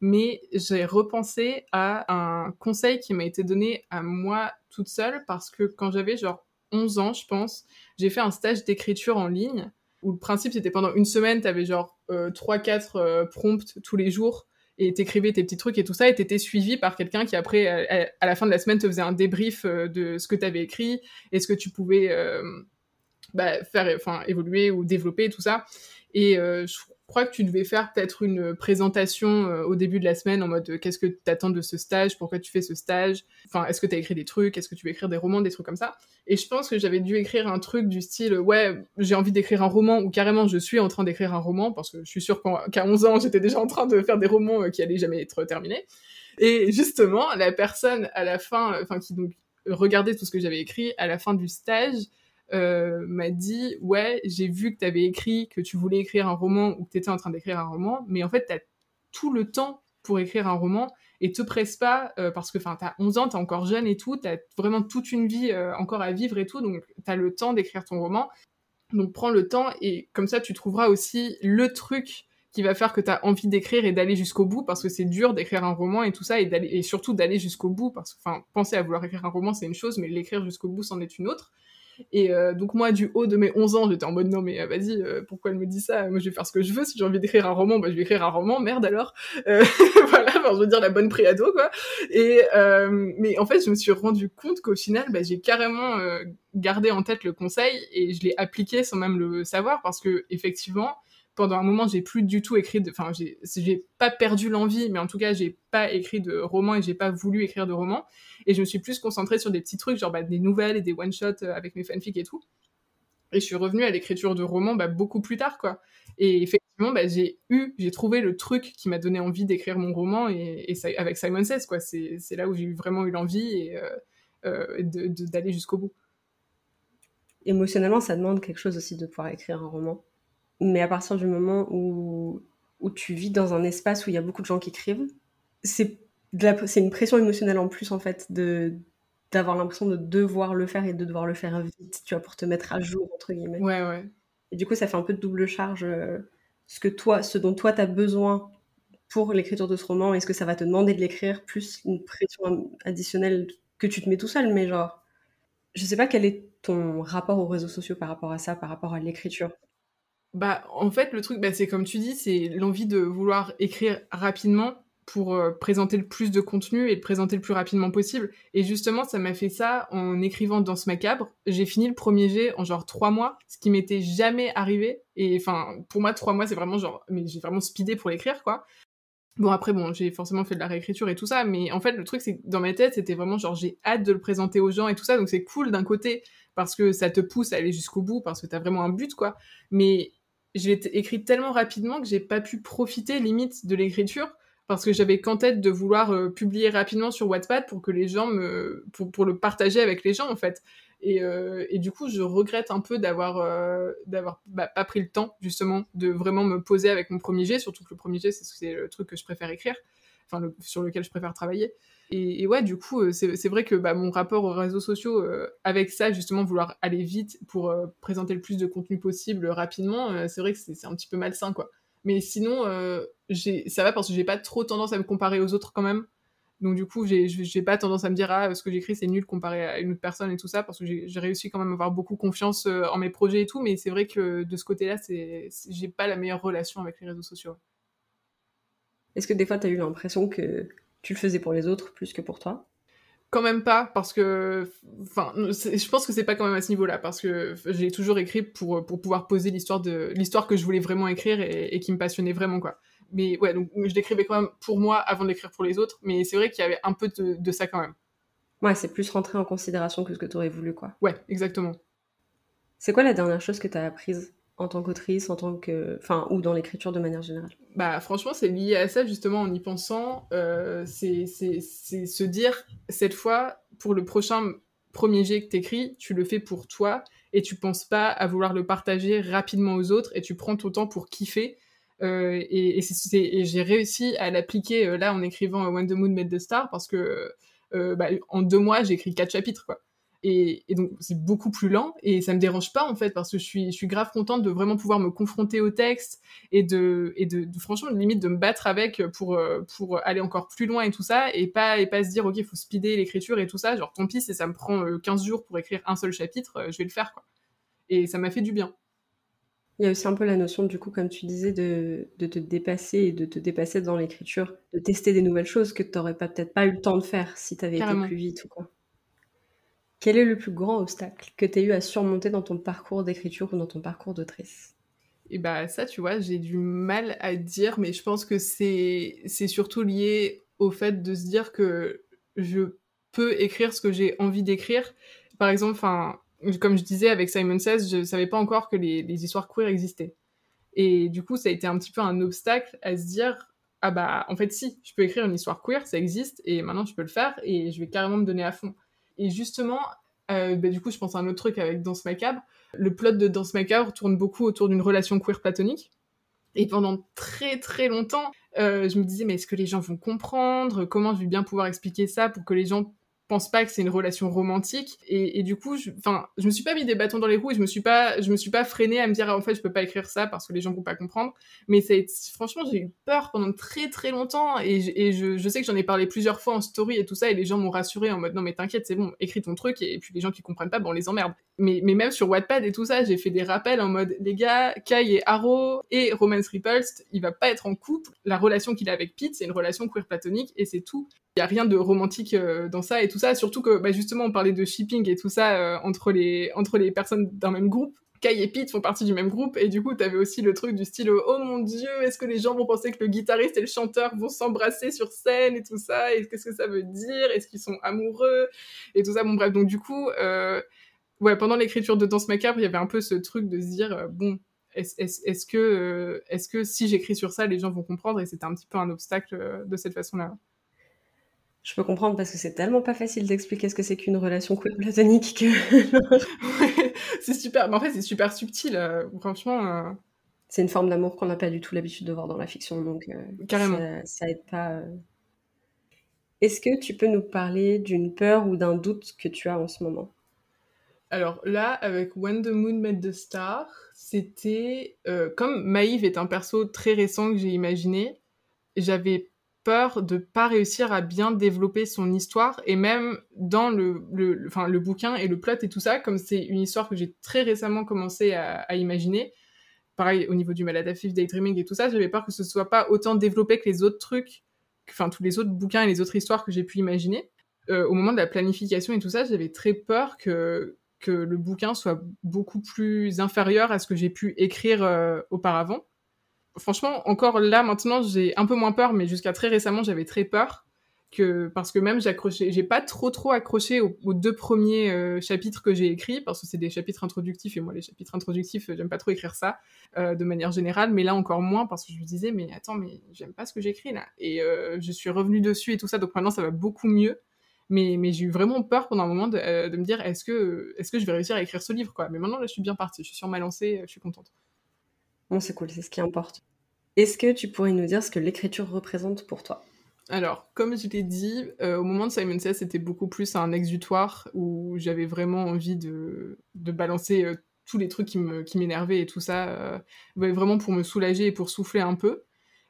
Speaker 2: Mais j'ai repensé à un conseil qui m'a été donné à moi toute seule parce que quand j'avais genre 11 ans, je pense, j'ai fait un stage d'écriture en ligne où le principe c'était pendant une semaine, tu avais genre euh, 3-4 prompts tous les jours et t'écrivais tes petits trucs et tout ça, et t'étais suivi par quelqu'un qui après, à, la fin de la semaine, te faisait un débrief de ce que t'avais écrit et ce que tu pouvais bah, faire enfin évoluer ou développer tout ça. Et euh, je crois que tu devais faire peut-être une présentation euh, au début de la semaine en mode euh, qu'est-ce que tu attends de ce stage, pourquoi tu fais ce stage, enfin est-ce que tu as écrit des trucs, est-ce que tu veux écrire des romans, des trucs comme ça. Et je pense que j'avais dû écrire un truc du style ouais, j'ai envie d'écrire un roman ou carrément je suis en train d'écrire un roman parce que je suis sûre qu'à 11 ans, j'étais déjà en train de faire des romans qui allaient jamais être terminés. Et justement, la personne à la fin enfin qui donc regardait tout ce que j'avais écrit à la fin du stage m'a dit ouais j'ai vu que tu avais écrit que tu voulais écrire un roman ou que tu étais en train d'écrire un roman mais en fait tu as tout le temps pour écrire un roman et te presse pas parce que enfin t'as 11 ans t'es encore jeune et tout t'as vraiment toute une vie encore à vivre et tout donc t'as le temps d'écrire ton roman. Donc prends le temps et comme ça tu trouveras aussi le truc qui va faire que tu as envie d'écrire et d'aller jusqu'au bout parce que c'est dur d'écrire un roman et tout ça et, et surtout d'aller jusqu'au bout parce que enfin penser à vouloir écrire un roman c'est une chose mais l'écrire jusqu'au bout c'en est une autre et euh, donc moi du haut de mes 11 ans j'étais en mode non mais euh, vas-y euh, pourquoi elle me dit ça? Moi je vais faire ce que je veux. Si j'ai envie d'écrire un roman bah je vais écrire un roman. Merde alors. Voilà enfin, je veux dire la bonne préado quoi. Et mais en fait je me suis rendu compte qu'au final bah, j'ai carrément gardé en tête le conseil et je l'ai appliqué sans même le savoir parce que effectivement pendant un moment, j'ai plus du tout écrit enfin, j'ai pas perdu l'envie, mais en tout cas, j'ai pas écrit de roman et j'ai pas voulu écrire de roman. Et je me suis plus concentrée sur des petits trucs, genre bah, des nouvelles et des one-shots euh, avec mes fanfics et tout. Et je suis revenue à l'écriture de romans bah, beaucoup plus tard, quoi. Et effectivement, bah, j'ai eu, j'ai trouvé le truc qui m'a donné envie d'écrire mon roman et, avec Simon Says, quoi. C'est là où j'ai vraiment eu l'envie et euh, euh, d'aller jusqu'au bout.
Speaker 1: Émotionnellement, ça demande quelque chose aussi de pouvoir écrire un roman. Mais à partir du moment où, où tu vis dans un espace où il y a beaucoup de gens qui écrivent, c'est une pression émotionnelle en plus, en fait, de d'avoir l'impression de devoir le faire et de devoir le faire vite, tu vois, pour te mettre à jour, entre guillemets.
Speaker 2: Ouais, ouais.
Speaker 1: Et du coup, ça fait un peu de double charge. Euh, ce, que toi, ce dont toi, tu as besoin pour l'écriture de ce roman, est-ce que ça va te demander de l'écrire, plus une pression additionnelle que tu te mets tout seul, mais genre, je sais pas quel est ton rapport aux réseaux sociaux par rapport à ça, par rapport à l'écriture.
Speaker 2: Bah, en fait, le truc, bah, c'est comme tu dis, c'est l'envie de vouloir écrire rapidement pour euh, présenter le plus de contenu et le présenter le plus rapidement possible. Et justement, ça m'a fait ça en écrivant Danse macabre. J'ai fini le premier jet en genre trois mois, ce qui m'était jamais arrivé. Et enfin, pour moi, trois mois, c'est vraiment genre, mais j'ai vraiment speedé pour l'écrire, quoi. Bon, après, bon, j'ai forcément fait de la réécriture et tout ça, mais en fait, le truc, c'est que dans ma tête, c'était vraiment genre, j'ai hâte de le présenter aux gens et tout ça, donc c'est cool d'un côté, parce que ça te pousse à aller jusqu'au bout, parce que t'as vraiment un but, quoi. Mais je l'ai écrit tellement rapidement que j'ai pas pu profiter limite de l'écriture parce que j'avais qu'en tête de vouloir euh, publier rapidement sur Wattpad pour que les gens me pour, pour le partager avec les gens en fait. Et, euh, et du coup je regrette un peu d'avoir euh, d'avoir bah, pas pris le temps justement de vraiment me poser avec mon premier jet surtout que le premier jet c'est le truc que je préfère écrire enfin sur lequel je préfère travailler et, ouais, du coup, euh, c'est vrai que bah, mon rapport aux réseaux sociaux, euh, avec ça, justement, vouloir aller vite pour euh, présenter le plus de contenu possible rapidement, c'est vrai que c'est un petit peu malsain, quoi. Mais sinon, ça va parce que j'ai pas trop tendance à me comparer aux autres quand même. Donc du coup, j'ai pas tendance à me dire ah ce que j'écris c'est nul comparé à une autre personne et tout ça parce que j'ai réussi quand même à avoir beaucoup confiance en mes projets et tout. Mais c'est vrai que de ce côté-là, j'ai pas la meilleure relation avec les réseaux sociaux.
Speaker 1: Est-ce que des fois tu as eu l'impression que tu le faisais pour les autres plus que pour toi
Speaker 2: quand même pas parce que enfin je pense que c'est pas quand même à ce niveau-là parce que j'ai toujours écrit pour pour pouvoir poser l'histoire de l'histoire que je voulais vraiment écrire et, qui me passionnait vraiment quoi. Mais ouais donc je l'écrivais quand même pour moi avant d'écrire pour les autres mais c'est vrai qu'il y avait un peu de, de ça quand même.
Speaker 1: Ouais c'est plus rentré en considération que ce que tu aurais voulu quoi.
Speaker 2: Ouais exactement.
Speaker 1: C'est quoi la dernière chose que tu as apprise? En tant qu'autrice, en tant que, enfin, ou dans l'écriture de manière générale
Speaker 2: Bah, franchement, c'est lié à ça justement en y pensant. Euh, c'est se dire cette fois pour le prochain premier jet que t'écris, tu le fais pour toi et tu penses pas à vouloir le partager rapidement aux autres et tu prends ton temps pour kiffer. Euh, et, et j'ai réussi à l'appliquer euh, là en écrivant When the Moon Met the Star parce que euh, bah, en deux mois j'ai écrit quatre chapitres quoi. Et, donc c'est beaucoup plus lent et ça me dérange pas en fait parce que je suis, je suis grave contente de vraiment pouvoir me confronter au texte et de, et de, franchement limite de me battre avec pour, euh, pour aller encore plus loin et tout ça et pas, et pas se dire ok il faut speeder l'écriture et tout ça genre tant pis si ça me prend 15 euh, jours pour écrire un seul chapitre euh, je vais le faire quoi. Et ça m'a fait du bien.
Speaker 1: Il y a aussi un peu la notion, du coup, comme tu disais, de, de te dépasser et de te dépasser dans l'écriture, de tester des nouvelles choses que tu n'aurais peut-être pas eu le temps de faire si tu avais été plus vite ou quoi. Quel est le plus grand obstacle que tu as eu à surmonter dans ton parcours d'écriture ou dans ton parcours d'autrice?
Speaker 2: Et bah ça, tu vois, j'ai du mal à dire, mais je pense que c'est c'est surtout lié au fait de se dire que je peux écrire ce que j'ai envie d'écrire. Par exemple, enfin, comme je disais avec Simon Says, je savais pas encore que les, les, histoires queer existaient. Et du coup, ça a été un petit peu un obstacle à se dire ah bah en fait si, je peux écrire une histoire queer, ça existe et maintenant je peux le faire et je vais carrément me donner à fond. Et justement, bah, du coup, je pense à un autre truc avec Danse Macabre. Le plot de Danse Macabre tourne beaucoup autour d'une relation queer platonique. Et pendant très très longtemps, je me disais, mais est-ce que les gens vont comprendre? Comment je vais bien pouvoir expliquer ça pour que les gens pense pas que c'est une relation romantique. Et, du coup je enfin je me suis pas mis des bâtons dans les roues et je me suis pas je me suis pas freinée à me dire en fait je peux pas écrire ça parce que les gens vont pas comprendre. Mais ça franchement j'ai eu peur pendant très très longtemps et, je, je, sais que j'en ai parlé plusieurs fois en story et tout ça et les gens m'ont rassuré en mode non mais t'inquiète c'est bon écris ton truc et, puis les gens qui comprennent pas bon on les emmerde. Mais mais même sur Wattpad et tout ça j'ai fait des rappels en mode les gars Kai et Arrow et Romance Repulsed il va pas être en couple. La relation qu'il a avec Pete c'est une relation queer platonique et c'est tout il y a rien de romantique euh, dans ça et tout ça. Surtout que bah, justement on parlait de shipping et tout ça euh, entre les entre les personnes d'un même groupe. Kai et Pete font partie du même groupe. Et du coup t'avais aussi le truc du style oh mon dieu est-ce que les gens vont penser que le guitariste et le chanteur vont s'embrasser sur scène et tout ça? Et qu'est-ce que ça veut dire? Est-ce qu'ils sont amoureux et tout ça. Bon bref. Donc du coup euh, ouais pendant l'écriture de Danse Macabre il y avait un peu ce truc de se dire bon est-ce que est-ce que si j'écris sur ça les gens vont comprendre? Et c'était un petit peu un obstacle de cette façon là
Speaker 1: je peux comprendre parce que c'est tellement pas facile d'expliquer ce que c'est qu'une relation queer platonique que.
Speaker 2: c'est super, mais en fait c'est super subtil, euh, franchement. Euh.
Speaker 1: C'est une forme d'amour qu'on n'a pas du tout l'habitude de voir dans la fiction, donc euh,
Speaker 2: carrément.
Speaker 1: Ça, aide pas. Est-ce que tu peux nous parler d'une peur ou d'un doute que tu as en ce moment?
Speaker 2: Alors là, avec When the Moon Met the Star, c'était comme Maïve est un perso très récent que j'ai imaginé, j'avais peur de pas réussir à bien développer son histoire et même dans le, le, enfin, le bouquin et le plot et tout ça, comme c'est une histoire que j'ai très récemment commencé à, imaginer, pareil au niveau du maladaptive daydreaming et tout ça, j'avais peur que ce soit pas autant développé que les autres trucs, enfin tous les autres bouquins et les autres histoires que j'ai pu imaginer. Euh, au moment de la planification et tout ça, j'avais très peur que que le bouquin soit beaucoup plus inférieur à ce que j'ai pu écrire euh, auparavant franchement, encore là, maintenant, j'ai un peu moins peur, mais jusqu'à très récemment, j'avais très peur. Que, parce que même j'ai pas trop trop accroché aux, deux premiers euh, chapitres que j'ai écrits parce que c'est des chapitres introductifs et moi les chapitres introductifs j'aime pas trop écrire ça euh, de manière générale mais là encore moins parce que je me disais mais attends mais j'aime pas ce que j'écris là. Et euh, je suis revenue dessus et tout ça donc maintenant ça va beaucoup mieux. Mais, mais j'ai eu vraiment peur pendant un moment de, me dire est-ce que est-ce que je vais réussir à écrire ce livre quoi. Mais maintenant là je suis bien partie je suis sur ma lancée je suis contente
Speaker 1: Bon, c'est cool, c'est ce qui importe. Est-ce que tu pourrais nous dire ce que l'écriture représente pour toi?
Speaker 2: Alors, comme je l'ai dit, euh, au moment de Simon Says, c'était beaucoup plus un exutoire où j'avais vraiment envie de, de balancer euh, tous les trucs qui m'énervaient et tout ça, euh, vraiment pour me soulager et pour souffler un peu.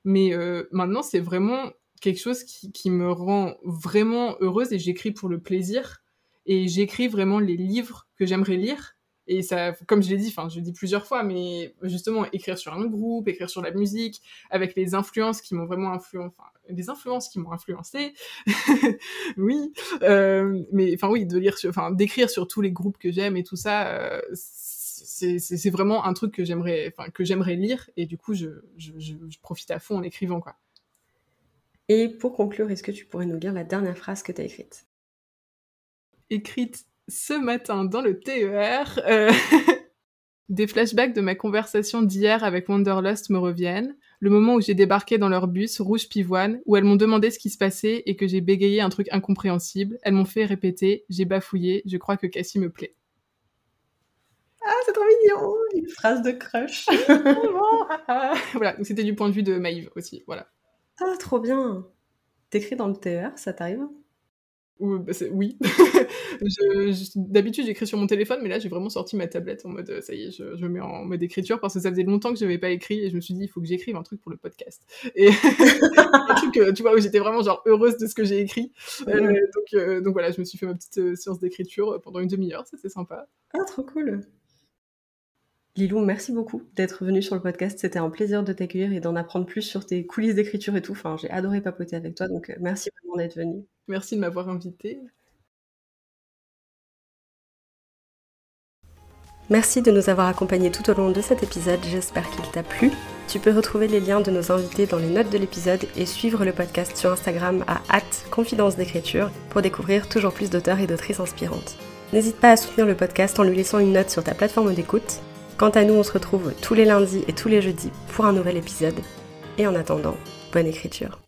Speaker 2: Mais maintenant, c'est vraiment quelque chose qui, qui, me rend vraiment heureuse et j'écris pour le plaisir. Et j'écris vraiment les livres que j'aimerais lire et ça, comme je l'ai dit, enfin, je l'ai dit plusieurs fois, mais justement, écrire sur un groupe, écrire sur la musique, avec les influences qui m'ont vraiment influencé, enfin, des influences qui m'ont influencé, oui, euh, mais enfin, oui, de lire sur, enfin, d'écrire sur tous les groupes que j'aime et tout ça, euh, c'est vraiment un truc que j'aimerais, enfin, que j'aimerais lire, et du coup, je, je, je, je profite à fond en écrivant, quoi.
Speaker 1: Et pour conclure, est-ce que tu pourrais nous lire la dernière phrase que tu as écrite?
Speaker 2: Écrite ce matin dans le TER, euh, des flashbacks de ma conversation d'hier avec Wanderlust me reviennent. Le moment où j'ai débarqué dans leur bus, rouge pivoine, où elles m'ont demandé ce qui se passait et que j'ai bégayé un truc incompréhensible. Elles m'ont fait répéter, j'ai bafouillé, je crois que Cassie me plaît.
Speaker 1: Ah, c'est trop mignon Une phrase de crush
Speaker 2: Voilà, c'était du point de vue de Maïve aussi, voilà.
Speaker 1: Ah, trop bien T'écris dans le TER, ça t'arrive
Speaker 2: oui. D'habitude, j'écris sur mon téléphone, mais là, j'ai vraiment sorti ma tablette en mode, ça y est, je, me mets en mode écriture parce que ça faisait longtemps que je n'avais pas écrit et je me suis dit, il faut que j'écrive un truc pour le podcast. Et un truc, tu vois, où j'étais vraiment genre heureuse de ce que j'ai écrit. Euh, donc, euh, donc voilà, je me suis fait ma petite euh, séance d'écriture pendant une demi-heure, ça c'est sympa.
Speaker 1: Ah, trop cool. Lilou, merci beaucoup d'être venue sur le podcast. C'était un plaisir de t'accueillir et d'en apprendre plus sur tes coulisses d'écriture et tout. Enfin, j'ai adoré papoter avec toi, donc merci vraiment d'être venue.
Speaker 2: Merci de m'avoir invité.
Speaker 1: Merci de nous avoir accompagnés tout au long de cet épisode, j'espère qu'il t'a plu. Tu peux retrouver les liens de nos invités dans les notes de l'épisode et suivre le podcast sur Instagram à confidence d'écriture pour découvrir toujours plus d'auteurs et d'autrices inspirantes. N'hésite pas à soutenir le podcast en lui laissant une note sur ta plateforme d'écoute. Quant à nous, on se retrouve tous les lundis et tous les jeudis pour un nouvel épisode. Et en attendant, bonne écriture.